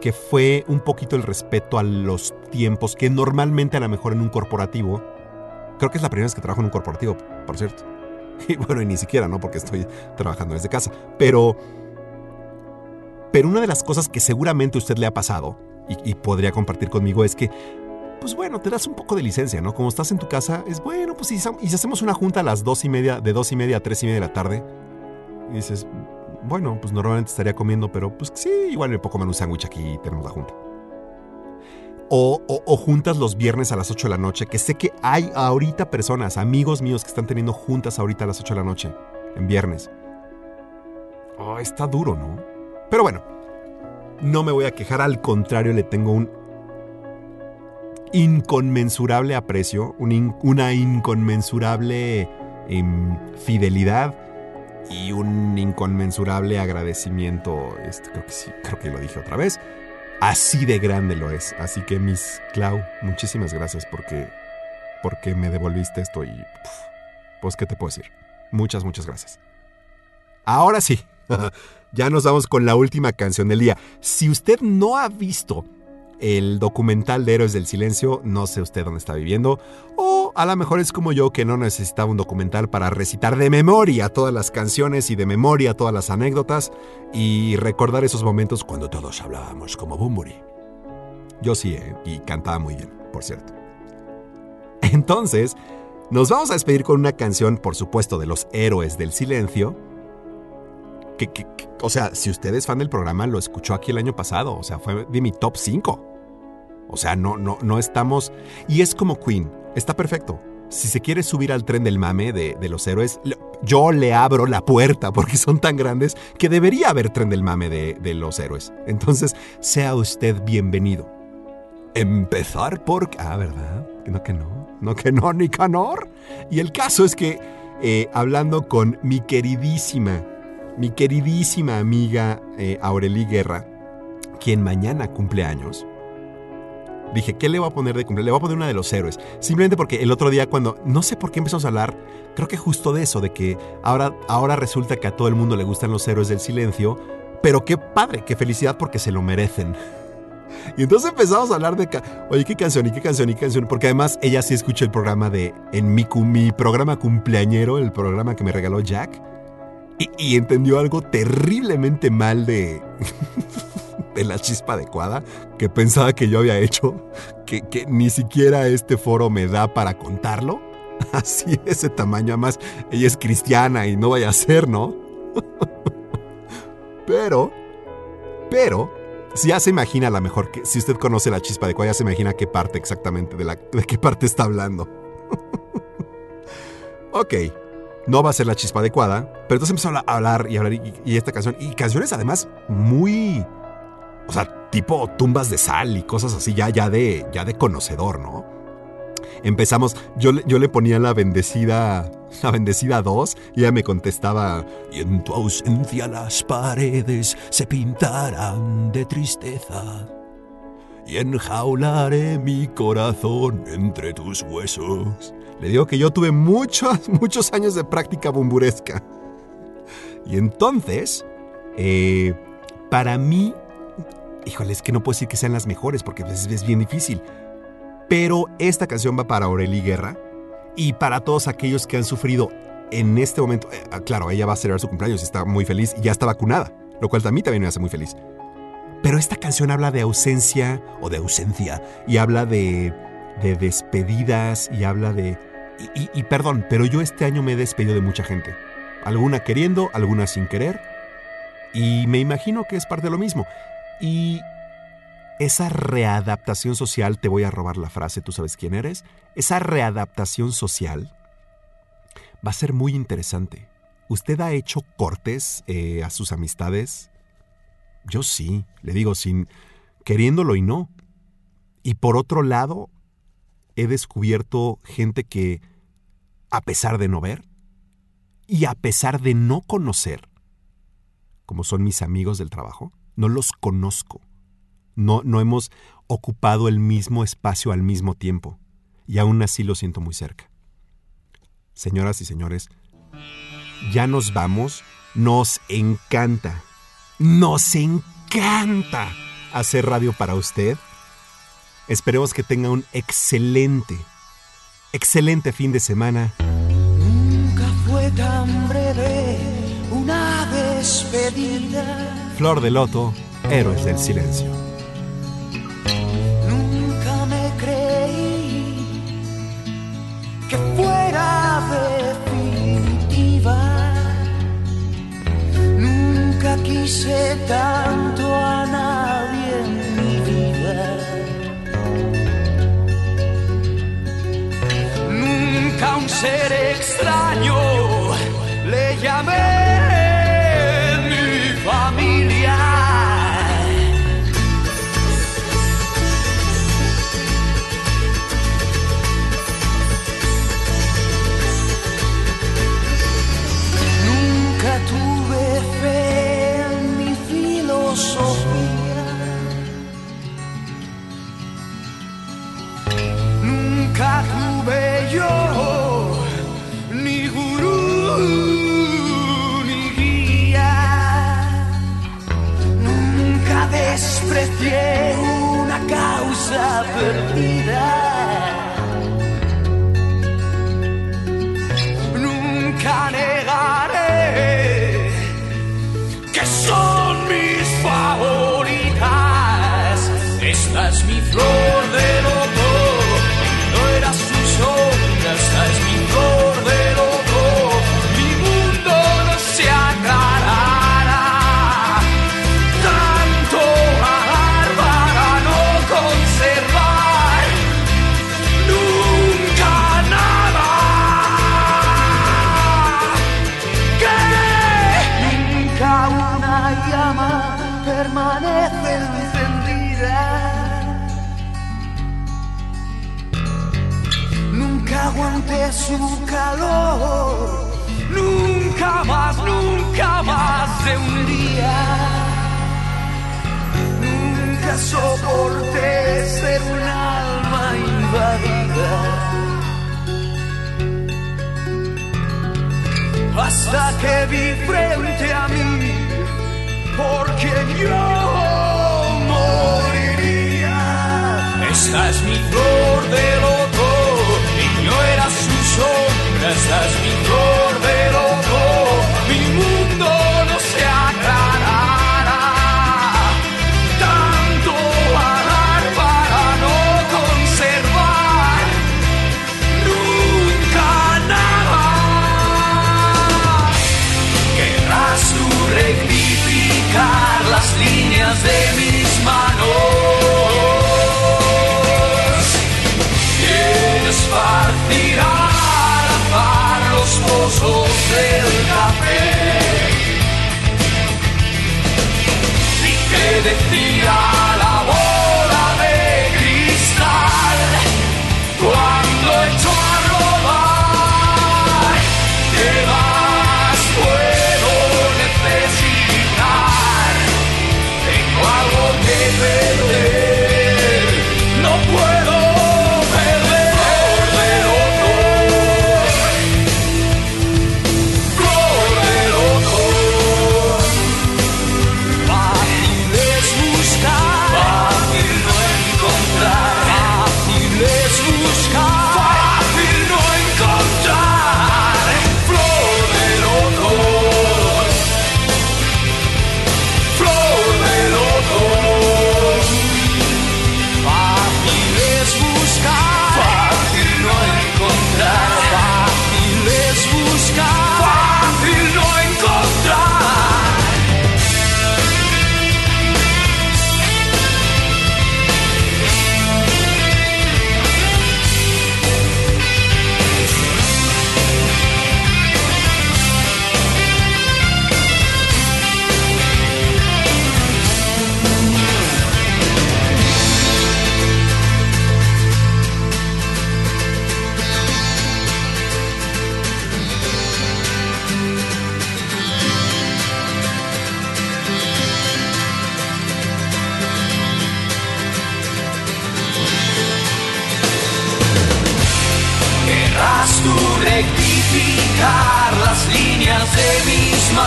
Que fue un poquito el respeto a los tiempos que normalmente a lo mejor en un corporativo, creo que es la primera vez que trabajo en un corporativo, por cierto. Y bueno, y ni siquiera, ¿no? Porque estoy trabajando desde casa. Pero pero una de las cosas que seguramente a usted le ha pasado y, podría compartir conmigo es que, pues bueno, te das un poco de licencia, ¿no? Como estás en tu casa, es bueno, pues y, si hacemos una junta a las dos y media, de dos y media a tres y media de la tarde, y dices, bueno, pues normalmente estaría comiendo, pero pues sí, igual me puedo comer un sándwich aquí y tenemos la junta. O juntas los viernes a las 8 de la noche, que sé que hay ahorita personas, amigos míos que están teniendo juntas ahorita a las 8 de la noche, en viernes. Oh, está duro, ¿no? Pero bueno, no me voy a quejar, al contrario, le tengo un inconmensurable aprecio, una inconmensurable em, fidelidad y un inconmensurable agradecimiento. Este, creo que sí, creo que lo dije otra vez. Así de grande lo es. Así que, Miss Clau, muchísimas gracias porque, porque me devolviste esto y, pues, ¿qué te puedo decir? Muchas, muchas gracias. Ahora sí, ya nos vamos con la última canción del día. Si usted no ha visto el documental de Héroes del Silencio, no sé usted dónde está viviendo, o a lo mejor es como yo que no necesitaba un documental para recitar de memoria todas las canciones y de memoria todas las anécdotas y recordar esos momentos cuando todos hablábamos como Bumburi. Yo sí, ¿eh? y cantaba muy bien, por cierto. Entonces, nos vamos a despedir con una canción, por supuesto, de los Héroes del Silencio, que, o sea, si usted es fan del programa, lo escuchó aquí el año pasado. O sea, fue de mi top 5. O sea, no, no, no estamos. Y es como Queen. Está perfecto. si se quiere subir al tren del mame de, los héroes, yo le abro la puerta porque son tan grandes que debería haber tren del mame de, de los héroes. Entonces, sea usted bienvenido. Empezar por... Ah, ¿verdad? No que no. No que no, Nicanor. Y el caso es que, eh, hablando con mi queridísima, mi queridísima amiga eh, Aureli Guerra, quien mañana cumple años, dije, ¿qué le voy a poner de cumpleaños? Le voy a poner una de los héroes. Simplemente porque el otro día cuando, no sé por qué empezamos a hablar, creo que justo de eso, de que ahora, ahora resulta que a todo el mundo le gustan los héroes del silencio, pero qué padre, qué felicidad porque se lo merecen. Y entonces empezamos a hablar de, oye, qué canción y qué canción y qué canción, porque además ella sí escucha el programa de, en mi, mi programa cumpleañero, el programa que me regaló Jack, y, entendió algo terriblemente mal de, de la chispa adecuada que pensaba que yo había hecho, que, que ni siquiera este foro me da para contarlo. Así de ese tamaño, además ella es cristiana y no vaya a ser, ¿no? Pero, pero, si ya se imagina a lo mejor que si usted conoce la chispa adecuada, ya se imagina qué parte exactamente de, la, de qué parte está hablando. ok, no va a ser la chispa adecuada, pero entonces empezó a hablar y hablar y, esta canción, y canciones además muy, o sea, tipo tumbas de sal y cosas así, ya, ya, de, ya de conocedor, ¿no? Empezamos, yo, yo le ponía la bendecida, la bendecida 2 y ella me contestaba, y en tu ausencia las paredes se pintarán de tristeza. Y enjaularé mi corazón entre tus huesos. Le digo que yo tuve muchos, muchos años de práctica bumburesca. Y entonces, eh, para mí, híjole, es que no puedo decir que sean las mejores porque es, es bien difícil. Pero esta canción va para Aureli Guerra y para todos aquellos que han sufrido en este momento. eh, ah, claro, ella va a celebrar su cumpleaños y está muy feliz y ya está vacunada, lo cual a mí también me hace muy feliz. Pero esta canción habla de ausencia o de ausencia y habla de, de despedidas y habla de... Y, perdón, pero yo este año me he despedido de mucha gente. Alguna queriendo, alguna sin querer. Y me imagino que es parte de lo mismo. Y esa readaptación social, te voy a robar la frase, tú sabes quién eres, esa readaptación social va a ser muy interesante. ¿Usted ha hecho cortes eh, a sus amistades? Yo sí, le digo, sin queriéndolo y no. Y por otro lado, he descubierto gente que, a pesar de no ver, y a pesar de no conocer, como son mis amigos del trabajo, no los conozco. No, no hemos ocupado el mismo espacio al mismo tiempo. Y aún así lo siento muy cerca. Señoras y señores, ya nos vamos. Nos encanta. Nos encanta hacer radio para usted. Esperemos que tenga un excelente, excelente fin de semana. Nunca fue tan breve una despedida. Flor de Loto, Héroes del Silencio. Nunca me creí que fuera definitiva. Nunca quise tanto a nadie ser extraño. Le llamé desprecié una causa perdida. Nunca negaré que son mis favoritas. Esta es mi flor de su calor, nunca más, nunca más de un día. Nunca soporté ser un alma invadida. Hasta que vi frente a mí, porque yo moriría. Esta es mi flor de los as we go.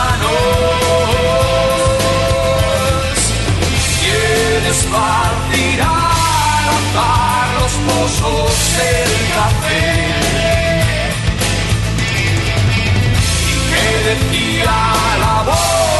manos. Quienes partirán a par los pozos del café. ¿Y qué decía la voz?